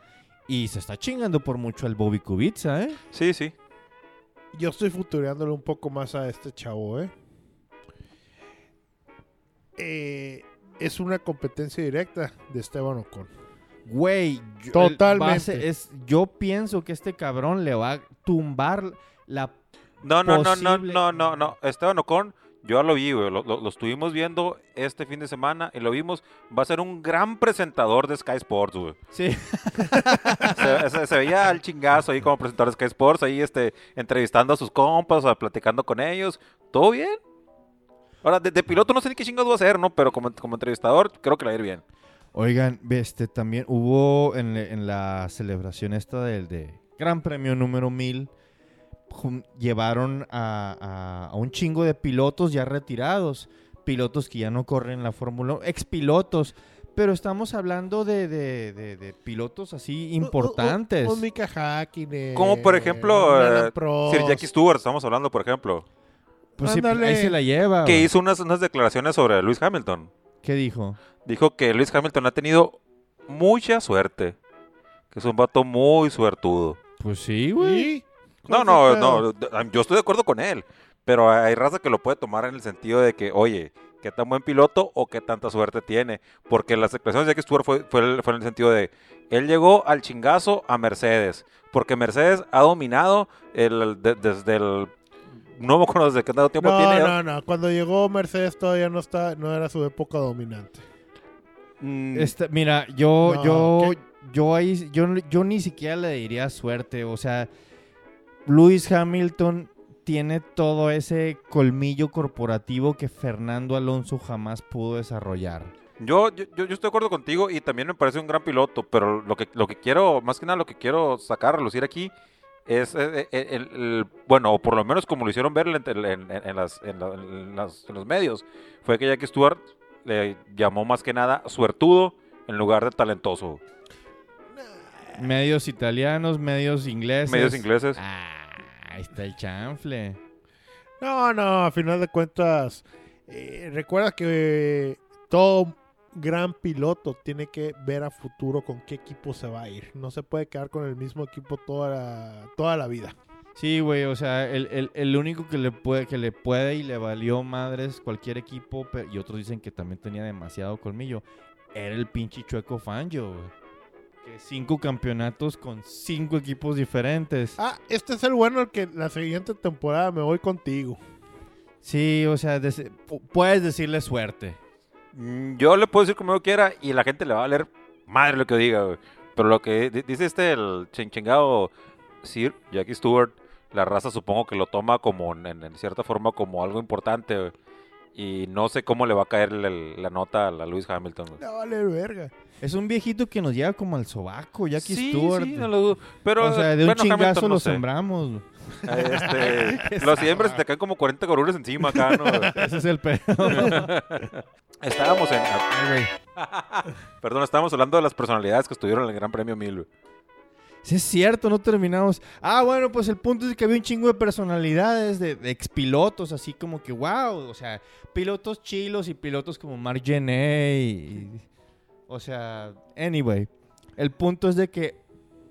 Y se está chingando por mucho el Bobby Kubica, ¿eh? Sí, sí. Yo estoy futureándole un poco más a este chavo, ¿eh? Eh, es una competencia directa de Esteban Ocon. Güey, yo- Totalmente. es, yo pienso que este cabrón le va a tumbar la... No, no, no, no, no, no, no. Esteban Ocon, yo ya lo vi, güey. Lo, lo- lo estuvimos viendo este fin de semana y lo vimos. Va a ser un gran presentador de Sky Sports, güey. Sí. Se, se- se veía al chingazo ahí como presentador de Sky Sports, ahí este, entrevistando a sus compas, o platicando con ellos. ¿Todo bien? Ahora, de, de piloto no sé ni qué chingados va a hacer, ¿no? Pero como, como entrevistador, creo que le va a ir bien. Oigan, este también hubo en, en la celebración esta del de Gran Premio número 1000, jun- llevaron a, a- a un chingo de pilotos ya retirados, pilotos que ya no corren la Fórmula 1, expilotos, pero estamos hablando de, de- de- de pilotos así importantes. Un, un Mika Hakkinen, Como por ejemplo, eh. Sir Jackie Stewart, estamos hablando, por ejemplo, pues sí, ándale. ahí se la lleva. que güey. hizo unas, unas declaraciones sobre Lewis Hamilton. ¿Qué dijo? Dijo que Lewis Hamilton ha tenido mucha suerte, que es un vato muy suertudo. Pues sí, güey. No, ¿Cuál no, no, yo estoy de acuerdo con él, pero hay raza que lo puede tomar en el sentido de que, oye, qué tan buen piloto o qué tanta suerte tiene, porque las declaraciones de Jackie Stewart fue, fue, fue en el sentido de, él llegó al chingazo a Mercedes, porque Mercedes ha dominado el, el- de- desde el... No me acuerdo desde qué tanto tiempo No, tiene. no, no. Cuando llegó Mercedes todavía no está, no era su época dominante. Mm, Este, mira, yo, No, yo, ¿qué? yo ahí, yo, yo ni siquiera le diría suerte. O sea, Lewis Hamilton tiene todo ese colmillo corporativo que Fernando Alonso jamás pudo desarrollar. Yo, yo, yo estoy de acuerdo contigo y también me parece un gran piloto, pero lo que, lo que quiero, más que nada lo que quiero sacar a lucir aquí es eh, eh, el, el- bueno, o por lo menos como lo hicieron ver en, en- en- en las, en, la- en las- en los medios, fue que Jackie Stewart le llamó más que nada suertudo en lugar de talentoso. Medios italianos, medios ingleses. Medios ingleses. Ah, ahí está el chanfle. No, no, a final de cuentas, eh, recuerda que eh, todo gran piloto tiene que ver a futuro con qué equipo se va a ir. No se puede quedar con el mismo equipo toda la, toda la vida. Sí, güey, o sea, el, el- el único que le puede que le puede y le valió madres cualquier equipo, y otros dicen que también tenía demasiado colmillo, era el pinche Chueco Fangio, güey. Que cinco campeonatos con cinco equipos diferentes. Ah, este es el bueno el que la siguiente temporada me voy contigo. Sí, o sea, des- pu- puedes decirle suerte. Mm, Yo le puedo decir como yo quiera y la gente le va a leer madre lo que diga, güey. Pero lo que di- dice este, el chingado Sir Jackie Stewart, la raza supongo que lo toma como, en, en cierta forma, como algo importante, güey. Y no sé cómo le va a caer la nota a la Lewis Hamilton, güey. No vale verga. Es un viejito que nos llega como al sobaco, Jackie sí, Stewart. sí, no lo dudo. Pero, o sea, de un bueno, chingazo Hamilton, no lo sé. sembramos. güey. Este, los siembras y te caen como 40 corules encima acá, ¿no? Ese es el pedo. Estábamos en... Perdón, estábamos hablando de las personalidades que estuvieron en el Gran Premio 1000, güey. Sí, es cierto, no terminamos. Ah, bueno, pues el punto es que había un chingo de personalidades, de, de expilotos, así como que, wow, o sea, pilotos chilos y pilotos como Mark Gené y- O sea, anyway. El punto es de que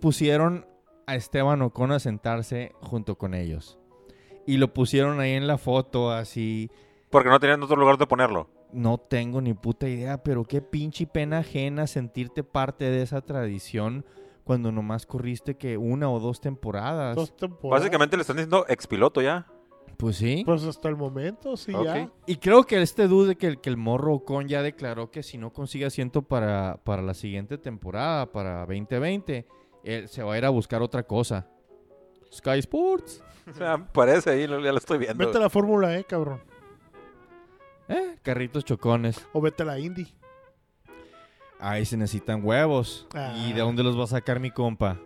pusieron a Esteban Ocon a sentarse junto con ellos. Y lo pusieron ahí en la foto, así. Porque no tenían otro lugar de ponerlo. No tengo ni puta idea, pero qué pinche pena ajena sentirte parte de esa tradición cuando nomás corriste que una o dos temporadas. Dos temporadas. Básicamente le están diciendo expiloto ya. Pues sí. Pues hasta el momento, sí, ya. Y creo que este dude que el, que el morro Ocon ya declaró que si no consigue asiento para, para la siguiente temporada, para 2020, él se va a ir a buscar otra cosa. Sky Sports. Sea, parece ahí, lo- ya lo estoy viendo. Vete a la Fórmula E, cabrón. Eh, carritos chocones. O vete a la Indy. Ahí se necesitan huevos. Ah. ¿Y de dónde los va a sacar mi compa?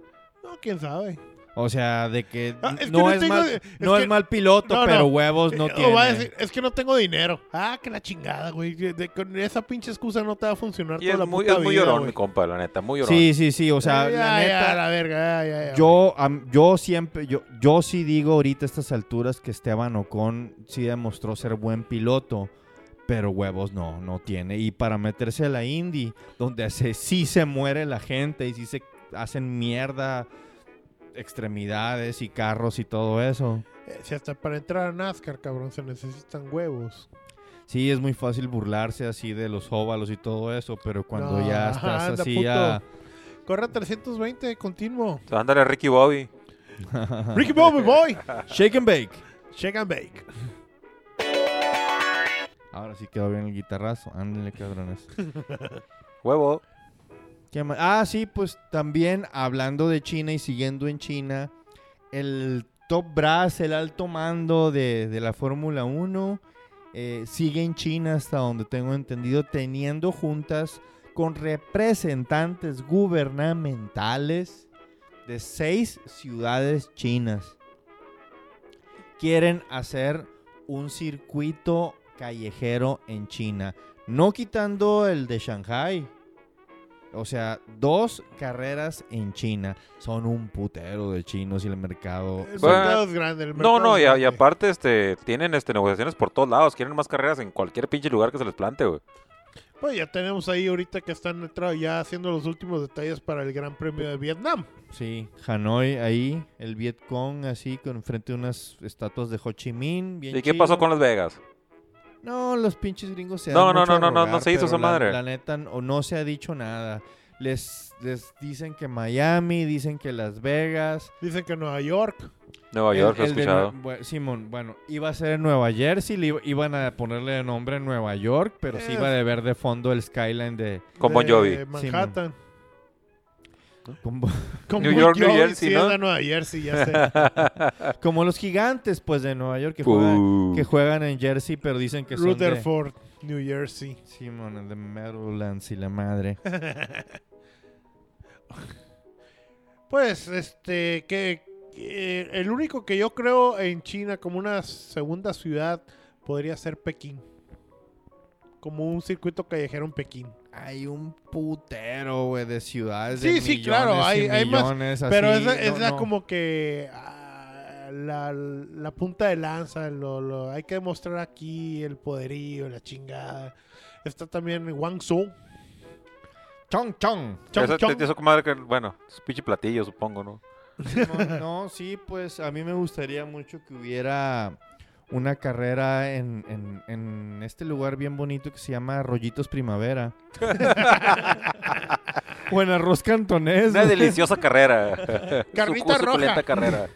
No, quién sabe. O sea, de que Ah, es que no, no es tengo- mal, es no que- es mal piloto, no, pero no. huevos no Eh, tiene. O va a decir, es que no tengo dinero. Ah, que la chingada, güey. De- de- con esa pinche excusa no te va a funcionar Y toda es la muy, puta es muy vida, llorón, mi compa, la neta, muy llorón. Sí, sí, sí. O sea, la neta. la verga, ya, ya, ya, Yo, am- yo siempre, yo, yo sí digo ahorita a estas alturas que Esteban Ocon sí demostró ser buen piloto, pero huevos no, no tiene. Y para meterse a la Indy, donde se, sí se muere la gente y sí se hacen mierda extremidades y carros y todo eso. Eh, si hasta para entrar a NASCAR, cabrón, se necesitan huevos. Sí, es muy fácil burlarse así de los óvalos y todo eso, pero cuando No, ya estás anda, así puto. ya... Corre a 320, continuo. Ándale, Ricky Bobby. Ricky Bobby Boy. Shake and bake. Shake and bake. Ahora sí quedó bien el guitarrazo. Ándale, cabrones. Huevo. Ah, sí, pues también hablando de China y siguiendo en China, el top brass, el alto mando de, de la Fórmula 1, eh, sigue en China hasta donde tengo entendido, teniendo juntas con representantes gubernamentales de seis ciudades chinas. Quieren hacer un circuito callejero en China, no quitando el de Shanghai. O sea, dos carreras en China. Son un putero de chinos y el mercado. El Bueno, mercado es grande. el No, mercado no, es y, aparte este, tienen este, negociaciones por todos lados. Quieren más carreras en cualquier pinche lugar que se les plante, güey. Pues ya tenemos ahí ahorita que están ya haciendo los últimos detalles para el Gran Premio de Vietnam. Sí, Hanoi ahí, el Vietcong así, con frente a unas estatuas de Ho Chi Minh. Bien ¿Y qué chido. pasó con Las Vegas? No, los pinches gringos se No, dan no, no, no, no, no se hizo esa madre. La neta, o no se ha dicho nada. Les, les dicen que Miami, dicen que Las Vegas. Dicen que Nueva York. Nueva York, lo he el de escuchado. Simón, bueno, iba a ser en Nueva Jersey, le iba- iban a ponerle nombre Nueva York, pero sí iba a ver de fondo el skyline de... De Jovi. Manhattan. Como, Con New York, New Jersey, sí, ¿no? es de Nueva Jersey, ya sé. como los gigantes, pues, de Nueva York que juegan, que juegan en Jersey, pero dicen que son de... Rutherford, New Jersey. Simón, el de Meadowlands y la madre. Pues, este, que, que el único que yo creo en China como una segunda ciudad podría ser Pekín. Como un circuito callejero en Pekín. Hay un putero, güey, de ciudades Sí, de sí, millones claro, hay- hay más, millones, Pero así, es, la- es no, la no. como que ah, la, la punta de lanza, lo, lo- hay que demostrar aquí el poderío, la chingada. Está también Guangzhou. Chong, chong. Chong, Eso, chong. eso, comadre, que, bueno, es pinche platillo, supongo, ¿no? No, no, sí, pues a mí me gustaría mucho que hubiera una carrera en, en- en este lugar bien bonito que se llama Rollitos Primavera. o en Arroz Cantonés. Una deliciosa carrera. Carnita roja. carrera.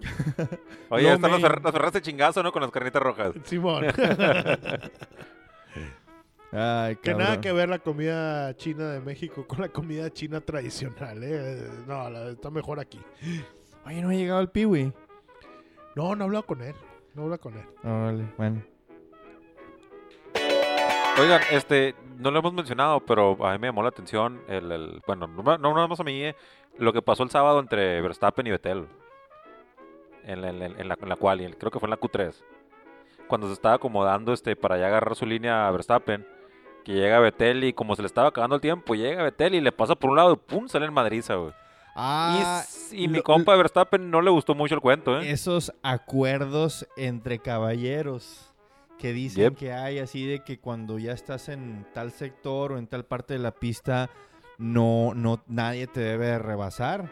Oye, Lo están los, main. fer- los ferraste chingazo, ¿no? Con las carnitas rojas. Simón. Ay, que nada que ver la comida china de México con la comida china tradicional, ¿eh? No, la- está mejor aquí. Oye, no ha llegado el piwi. No, no he hablado con él. No he hablado con él. Órale, bueno. Oigan, este, no lo hemos mencionado, pero a mí me llamó la atención el, el- bueno, no, no nada más a mí, eh, lo que pasó el sábado entre Verstappen y Vettel. En la, en la, en la, en la quali, creo que fue en la Q3. Cuando se estaba acomodando este, para ya agarrar su línea a Verstappen, que llega Vettel y como se le estaba acabando el tiempo, llega Vettel y le pasa por un lado y pum, sale en Madriza, güey. Ah, y mi lo- compa Verstappen no le gustó mucho el cuento, ¿eh? esos acuerdos entre caballeros que dicen Yep. que hay así de que cuando ya estás en tal sector o en tal parte de la pista no no nadie te debe rebasar.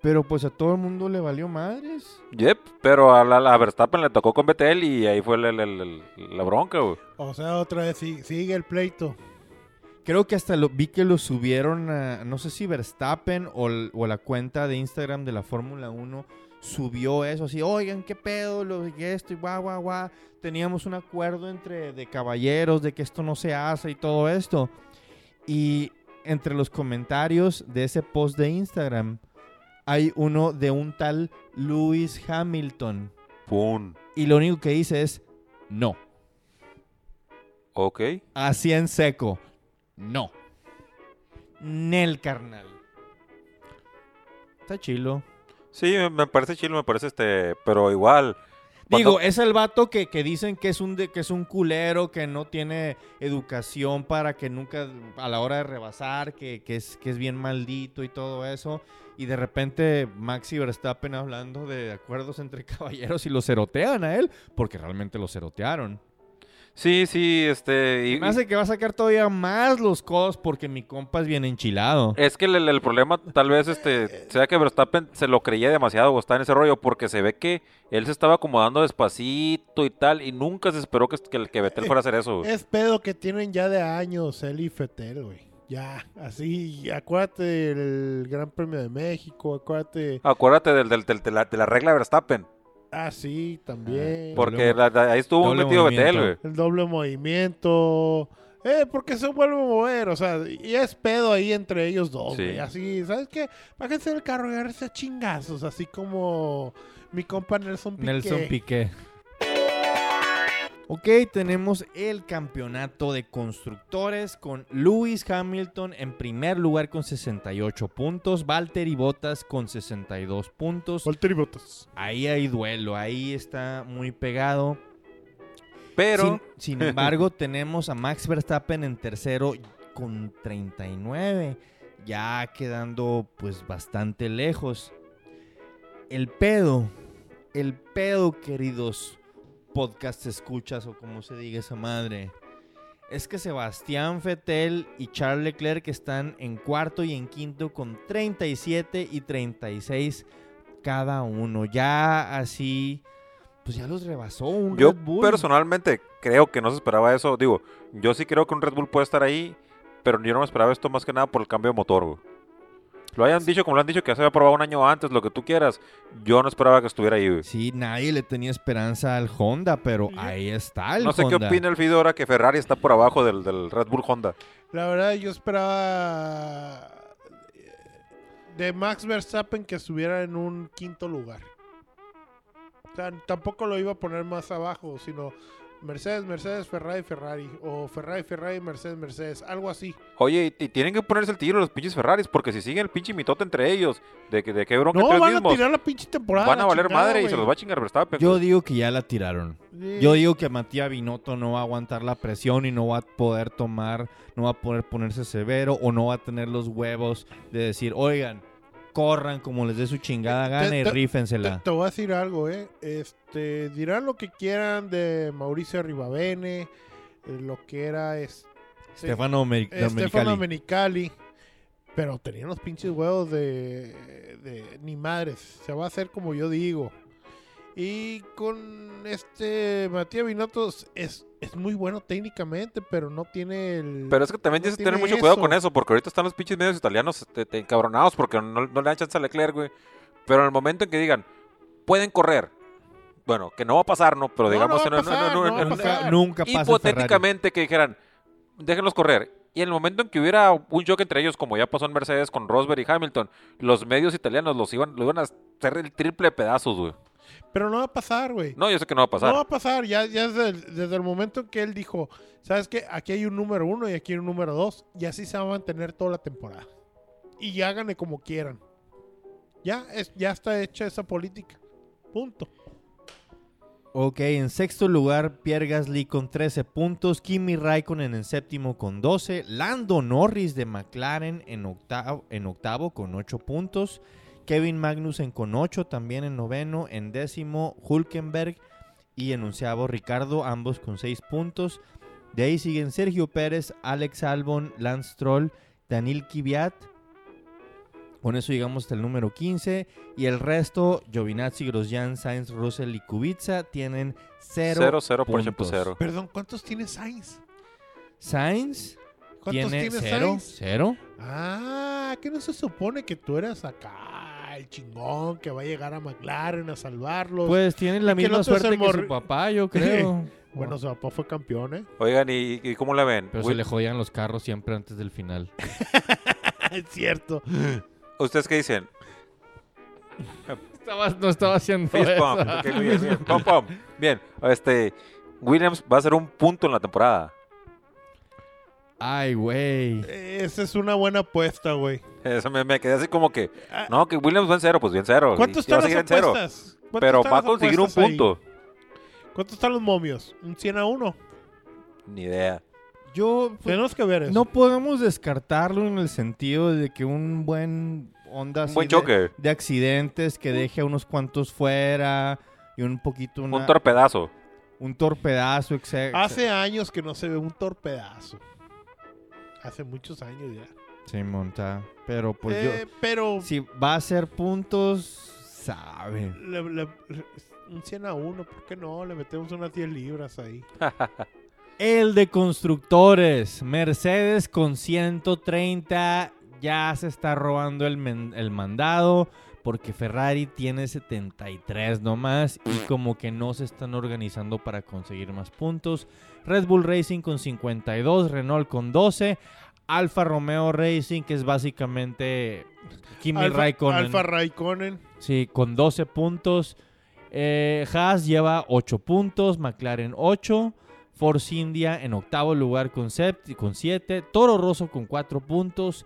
Pero pues a todo el mundo le valió madres. Yep, pero a, la, a Verstappen le tocó con Vettel y ahí fue el- el- el- el- la bronca, güey. O sea, otra vez sí- sigue el pleito. Creo que hasta lo vi que lo subieron a, no sé si Verstappen o, la cuenta de Instagram de la Fórmula 1 subió eso así, oigan, qué pedo, lo de esto y guau, guau, guau. Teníamos un acuerdo entre de caballeros de que esto no se hace y todo esto. Y entre los comentarios de ese post de Instagram hay uno de un tal Lewis Hamilton. Pum. Y lo único que dice es, no. Ok. Así en seco. No. Nel, carnal. Está chilo. Sí, me, parece chilo, me parece este, pero igual. Digo, es el vato que, que dicen que es, un de- que es un culero, que no tiene educación para que nunca, a la hora de rebasar, que, que es, que es bien maldito y todo eso. Y de repente Max y Verstappen hablando de acuerdos entre caballeros y lo cerotean a él, porque realmente lo cerotearon. Sí, sí, este. y- Me hace que va a sacar todavía más los codos porque mi compa es bien enchilado. Es que el, el problema tal vez este sea que Verstappen se lo creía demasiado o está en ese rollo porque se ve que él se estaba acomodando despacito y tal y nunca se esperó que, que, que Vettel fuera a hacer eso. Es pedo que tienen ya de años él y Fetel, güey. Ya, así, acuérdate del Gran Premio de México, acuérdate. Acuérdate del, del- del- de, la, de la regla de Verstappen. Ah, sí, también. Porque la- la- ahí estuvo doble metido movimiento. Vettel, güey. El doble movimiento. Eh, porque se vuelve a mover, o sea, y es pedo ahí entre ellos dos, Sí. güey. Así, ¿sabes qué? Bájense del carro y agárrense a chingazos, así como mi compa Nelson Piqué. Nelson Piqué. Ok, tenemos el campeonato de constructores con Lewis Hamilton en primer lugar con 68 puntos, Valtteri Bottas con 62 puntos. Valtteri Bottas. Ahí hay duelo, ahí está muy pegado. Pero Sin, sin embargo, tenemos a Max Verstappen en tercero con 39, ya quedando pues bastante lejos. El pedo, el pedo, queridos podcast escuchas o como se diga esa madre, es que Sebastián Vettel y Charles Leclerc están en cuarto y en quinto con 37 y 36 cada uno. Ya así, pues ya los rebasó un yo Red Bull. personalmente creo que no se esperaba eso. Digo, yo sí creo que un Red Bull puede estar ahí, pero yo no me esperaba esto más que nada por el cambio de motor, güey. Lo hayan dicho como lo han dicho que se había probado un año antes, lo que tú quieras. Yo no esperaba que estuviera ahí, güey. Sí, nadie le tenía esperanza al Honda, pero ahí está el No sé qué opina el Fido ahora que Ferrari está por abajo del, del Red Bull Honda. La verdad, yo esperaba de Max Verstappen que estuviera en un quinto lugar. O sea, tampoco lo iba a poner más abajo, sino Mercedes, Mercedes, Ferrari, Ferrari. O Ferrari, Ferrari, Mercedes, Mercedes. Algo así. Oye, y, y tienen que ponerse el tiro los pinches Ferraris, porque si siguen el pinche mitote entre ellos, de que, de que bronca No, entre van ellos a tirar la pinche temporada. van a valer chingada, madre y se los va a chingar Verstappen. Yo digo que ya la tiraron. Sí. Yo digo que Matías Binotto no va a aguantar la presión y no va a poder tomar, no va a poder ponerse severo o no va a tener los huevos de decir, oigan, corran como les dé su chingada gana Te- y te- rífensela. te voy a decir algo, ¿eh? Este, dirán lo que quieran de Mauricio Ribavene, eh, lo que era es, Stefano Mer- Estefano Domenicali. Menicali. Pero tenían los pinches huevos de, de ni madres. Se va a hacer como yo digo. Y con este Matías Binotto es, es muy bueno técnicamente, pero no tiene el. Pero es que también no tienes que tener mucho cuidado con eso, porque ahorita están los pinches medios italianos te, te encabronados porque no, no le dan chance a Leclerc, güey. Pero en el momento en que digan, pueden correr, bueno, que no va a pasar, ¿no? Pero digamos. Nunca, hipotéticamente que dijeran, déjenlos correr. Y en el momento en que hubiera un choque entre ellos, como ya pasó en Mercedes con Rosberg y Hamilton, los medios italianos los iban, lo iban a hacer el triple de pedazos, güey. Pero no va a pasar, güey. No, yo sé que no va a pasar. No va a pasar, ya, ya desde, el, desde el momento en que él dijo, ¿sabes qué? Aquí hay un número uno y aquí hay un número dos, y así se va a mantener toda la temporada. Y ya háganle como quieran. Ya, es, ya está hecha esa política. Punto. Ok, en sexto lugar, Pierre Gasly con 13 puntos, Kimi Raikkonen en séptimo con 12, Lando Norris de McLaren en octavo, en octavo con 8 puntos, Kevin Magnussen con 8 también en noveno, en décimo Hulkenberg y en onceavo Ricardo, ambos con 6 puntos. De ahí siguen Sergio Pérez, Alex Albon, Lance Stroll, Daniel Kvyat. Con eso llegamos hasta el número 15. Y el resto, Giovinazzi, Grosjean, Sainz, Russell y Kubica tienen 0 Cero, cero por puntos. cero. Perdón, ¿cuántos tiene Sainz? Sainz ¿Cuántos tiene tiene 0. Sainz? 0. Ah, que no se supone que tú eres acá el chingón que va a llegar a McLaren a salvarlos. Pues tienen la misma suerte que su papá, yo creo. bueno, su papá fue campeón, ¿eh? Oigan, ¿y, y cómo la ven? Pero Will- se le jodían los carros siempre antes del final. es cierto. ¿Ustedes qué dicen? no estaba haciendo Fist bien, bien. Pum, pum. Bien, este, Williams va a ser un punto en la temporada. Ay, güey. Esa es una buena apuesta, güey. Eso me, me quedé así como que, Ah, no, que Williams va en cero, pues bien cero. ¿Cuánto están las cero. apuestas? ¿Cuánto Pero va a conseguir un apuestas ahí? punto. ¿Cuánto están los momios? ¿Un 100 a 1? Ni idea. Yo pues, Tenemos que ver eso. no podemos descartarlo en el sentido de que un buen onda Un buen de- choque. de accidentes que deje a unos cuantos fuera y un poquito una- Un torpedazo. un torpedazo, etc. Hace años que no se ve un torpedazo. Hace muchos años ya. Sí, monta. Pero pues Eh, pero yo, si va a ser puntos, sabe. le- le- le- un 100 a 1, ¿por qué no? Le metemos unas 10 libras ahí. El de constructores, Mercedes con 130, ya se está robando el, men- el mandado porque Ferrari tiene 73 nomás y como que no se están organizando para conseguir más puntos. Red Bull Racing con 52, Renault con 12, Alfa Romeo Racing que es básicamente Kimi Alfa, Raikkonen. Alfa Raikkonen. Sí, con 12 puntos. Eh, Haas lleva 8 puntos, McLaren 8, Force India en octavo lugar con 7, Toro Rosso con 4 puntos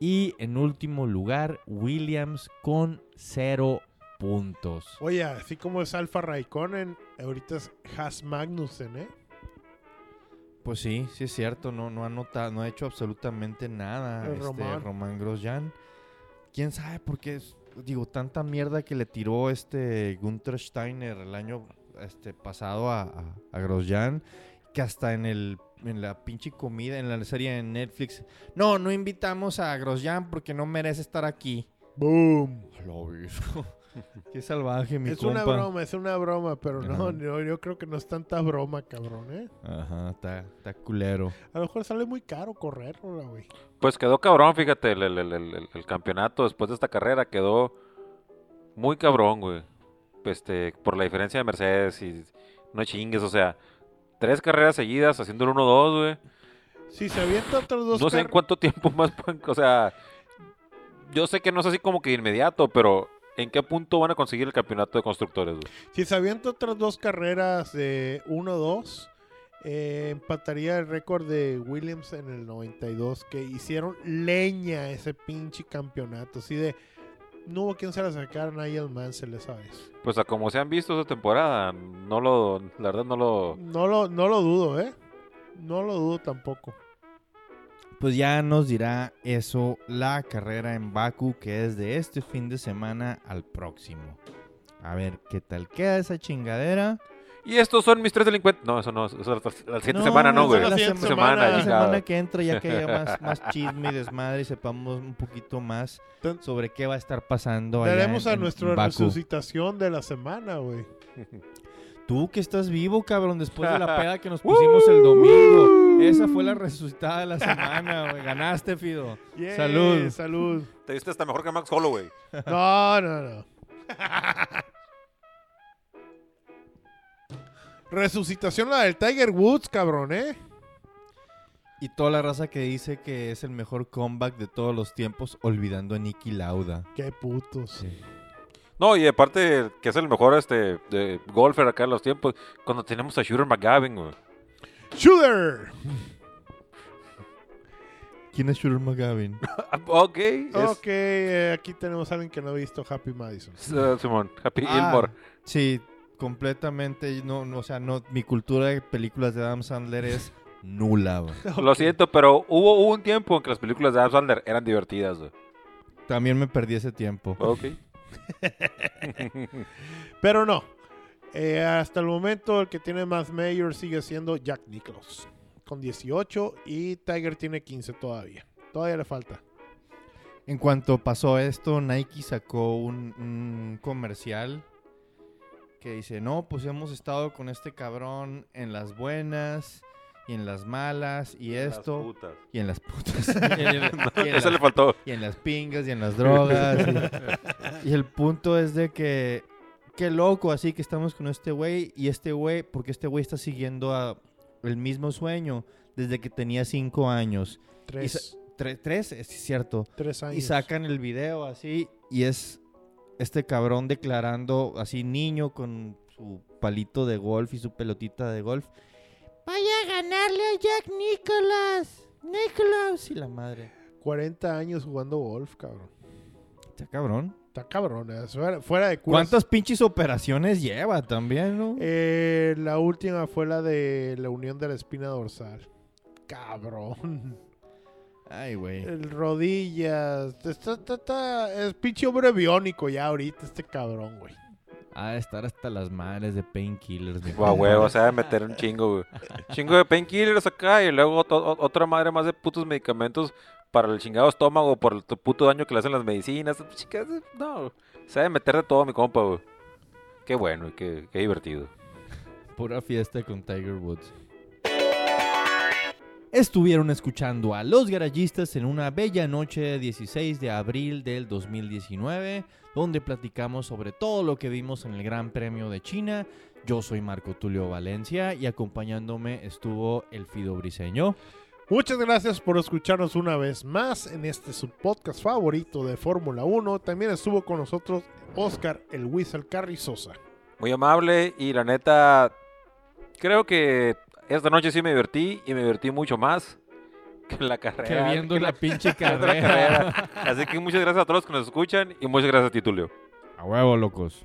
y en último lugar Williams con 0 puntos. Oye, así como es Alfa Raikkonen, ahorita es Haas Magnussen, ¿eh? Pues sí, sí es cierto, no, no ha notado, no ha hecho absolutamente nada El este Román. Román Grosjean. ¿Quién sabe por qué? es- digo, tanta mierda que le tiró este Gunther Steiner el año este, pasado a, a, a Grosjean, que hasta en el en la pinche comida, en la serie de Netflix, no, no invitamos a Grosjean porque no merece estar aquí. ¡Boom! Qué salvaje, mi Es compa. una broma, es una broma, pero no, no, yo creo que no es tanta broma, cabrón, ¿eh? Ajá, está, está culero. A lo mejor sale muy caro correrlo, güey. Pues quedó cabrón, fíjate, el, el- el- el- el campeonato después de esta carrera quedó muy cabrón, güey. Este, por la diferencia de Mercedes y no chingues, o sea, tres carreras seguidas haciendo el 1-2, güey. Si se avienta otros dos No sé en cuánto tiempo más pueden, o sea, yo sé que no es así como que de inmediato, pero ¿en qué punto van a conseguir el campeonato de constructores, güey? Si se avienta otras dos carreras de 1-2, eh, empataría el récord de Williams en el 92, que hicieron leña ese pinche campeonato. Así de, no hubo quien se la sacara Nigel Mansell esa vez. Pues a como se han visto esta temporada, no lo, la verdad no lo... No lo, no lo dudo, ¿eh? No lo dudo tampoco. Pues ya nos dirá eso la carrera en Baku, que es de este fin de semana al próximo. A ver qué tal queda esa chingadera. Y estos son mis tres delincuentes. No, eso no, eso es la, la siguiente No, semana, no, güey. la La siguiente semana, semana, la semana que entra, ya que haya más, más chisme y desmadre y sepamos un poquito más sobre qué va a estar pasando allá Tenemos en- a en nuestra resucitación de la semana, güey. Tú que estás vivo, cabrón, después de la peda que nos pusimos el domingo. Esa fue la resucitada de la semana, güey. Ganaste, Fido. Yeah, Salud. Salud. Te viste hasta mejor que Max Holloway. No, no, no. Resucitación la del Tiger Woods, cabrón, ¿eh? Y toda la raza que dice que es el mejor comeback de todos los tiempos, olvidando a Nicky Lauda. Qué putos. No, y aparte que es el mejor este de golfer acá en los tiempos. Cuando tenemos a Shooter McGavin, güey. ¡Shooter! ¿Quién es Shooter McGavin? Ok. Es, Ok, eh, aquí tenemos a alguien que no ha visto Happy Madison. es, uh, Simón, Happy Ah, Gilmore. Sí, completamente. No, no, o sea, no, mi cultura de películas de Adam Sandler es nula, güey. Lo siento, pero hubo, hubo un tiempo en que las películas de Adam Sandler eran divertidas, güey. También me perdí ese tiempo. Ok. Pero no. Eh, hasta el momento el que tiene más mayor sigue siendo Jack Nicklaus. Con 18 y Tiger tiene 15 todavía. Todavía le falta. En cuanto pasó esto, Nike sacó un, un comercial que dice, no, pues hemos estado con este cabrón en las buenas y en las malas y esto y en las putas y, en, y en Eso le las, faltó. y en las pingas y en las drogas. y, y el punto es de que, qué loco, así que estamos con este güey y este güey, porque este güey está siguiendo a el mismo sueño desde que tenía cinco años. Tres, Tre- tres, es cierto. tres años. Y sacan el video así y es este cabrón declarando así niño con su palito de golf y su pelotita de golf. Vaya a ganarle a Jack Nicholas. Nicholas y la madre. 40 años jugando golf, cabrón. Está cabrón. Está cabrón. eh, Fuera, de curas. ¿Cuántas pinches operaciones lleva también, no? Eh, la última fue la de la unión de la espina dorsal. Cabrón. Ay, güey. El rodillas. Está, está- está- es pinche hombre biónico ya ahorita este cabrón, güey. Ha de estar hasta las madres de painkillers. mi Guau, compa. huevo, se va a meter un chingo, güey. Chingo de painkillers acá y luego o- otra madre más de putos medicamentos para el chingado estómago por el puto daño que le hacen las medicinas. Chicas, no, se a meter de todo mi compa, güey. Qué bueno y qué, qué divertido. Pura fiesta con Tiger Woods. Estuvieron escuchando a Los Garayistas en una bella noche de 16 de abril del 2019, donde platicamos sobre todo lo que vimos en el Gran Premio de China. Yo soy Marco Tulio Valencia y acompañándome estuvo el Fido Briseño. Muchas gracias por escucharnos una vez más en este su podcast favorito de Fórmula 1. También estuvo con nosotros Oscar el Whistle Carrizosa. Muy amable y la neta, creo que esta noche sí me divertí y me divertí mucho más que la carrera. Que viendo que la pinche carrera. carrera. Así que muchas gracias a todos los que nos escuchan y muchas gracias a ti, Tulio. A huevo, locos.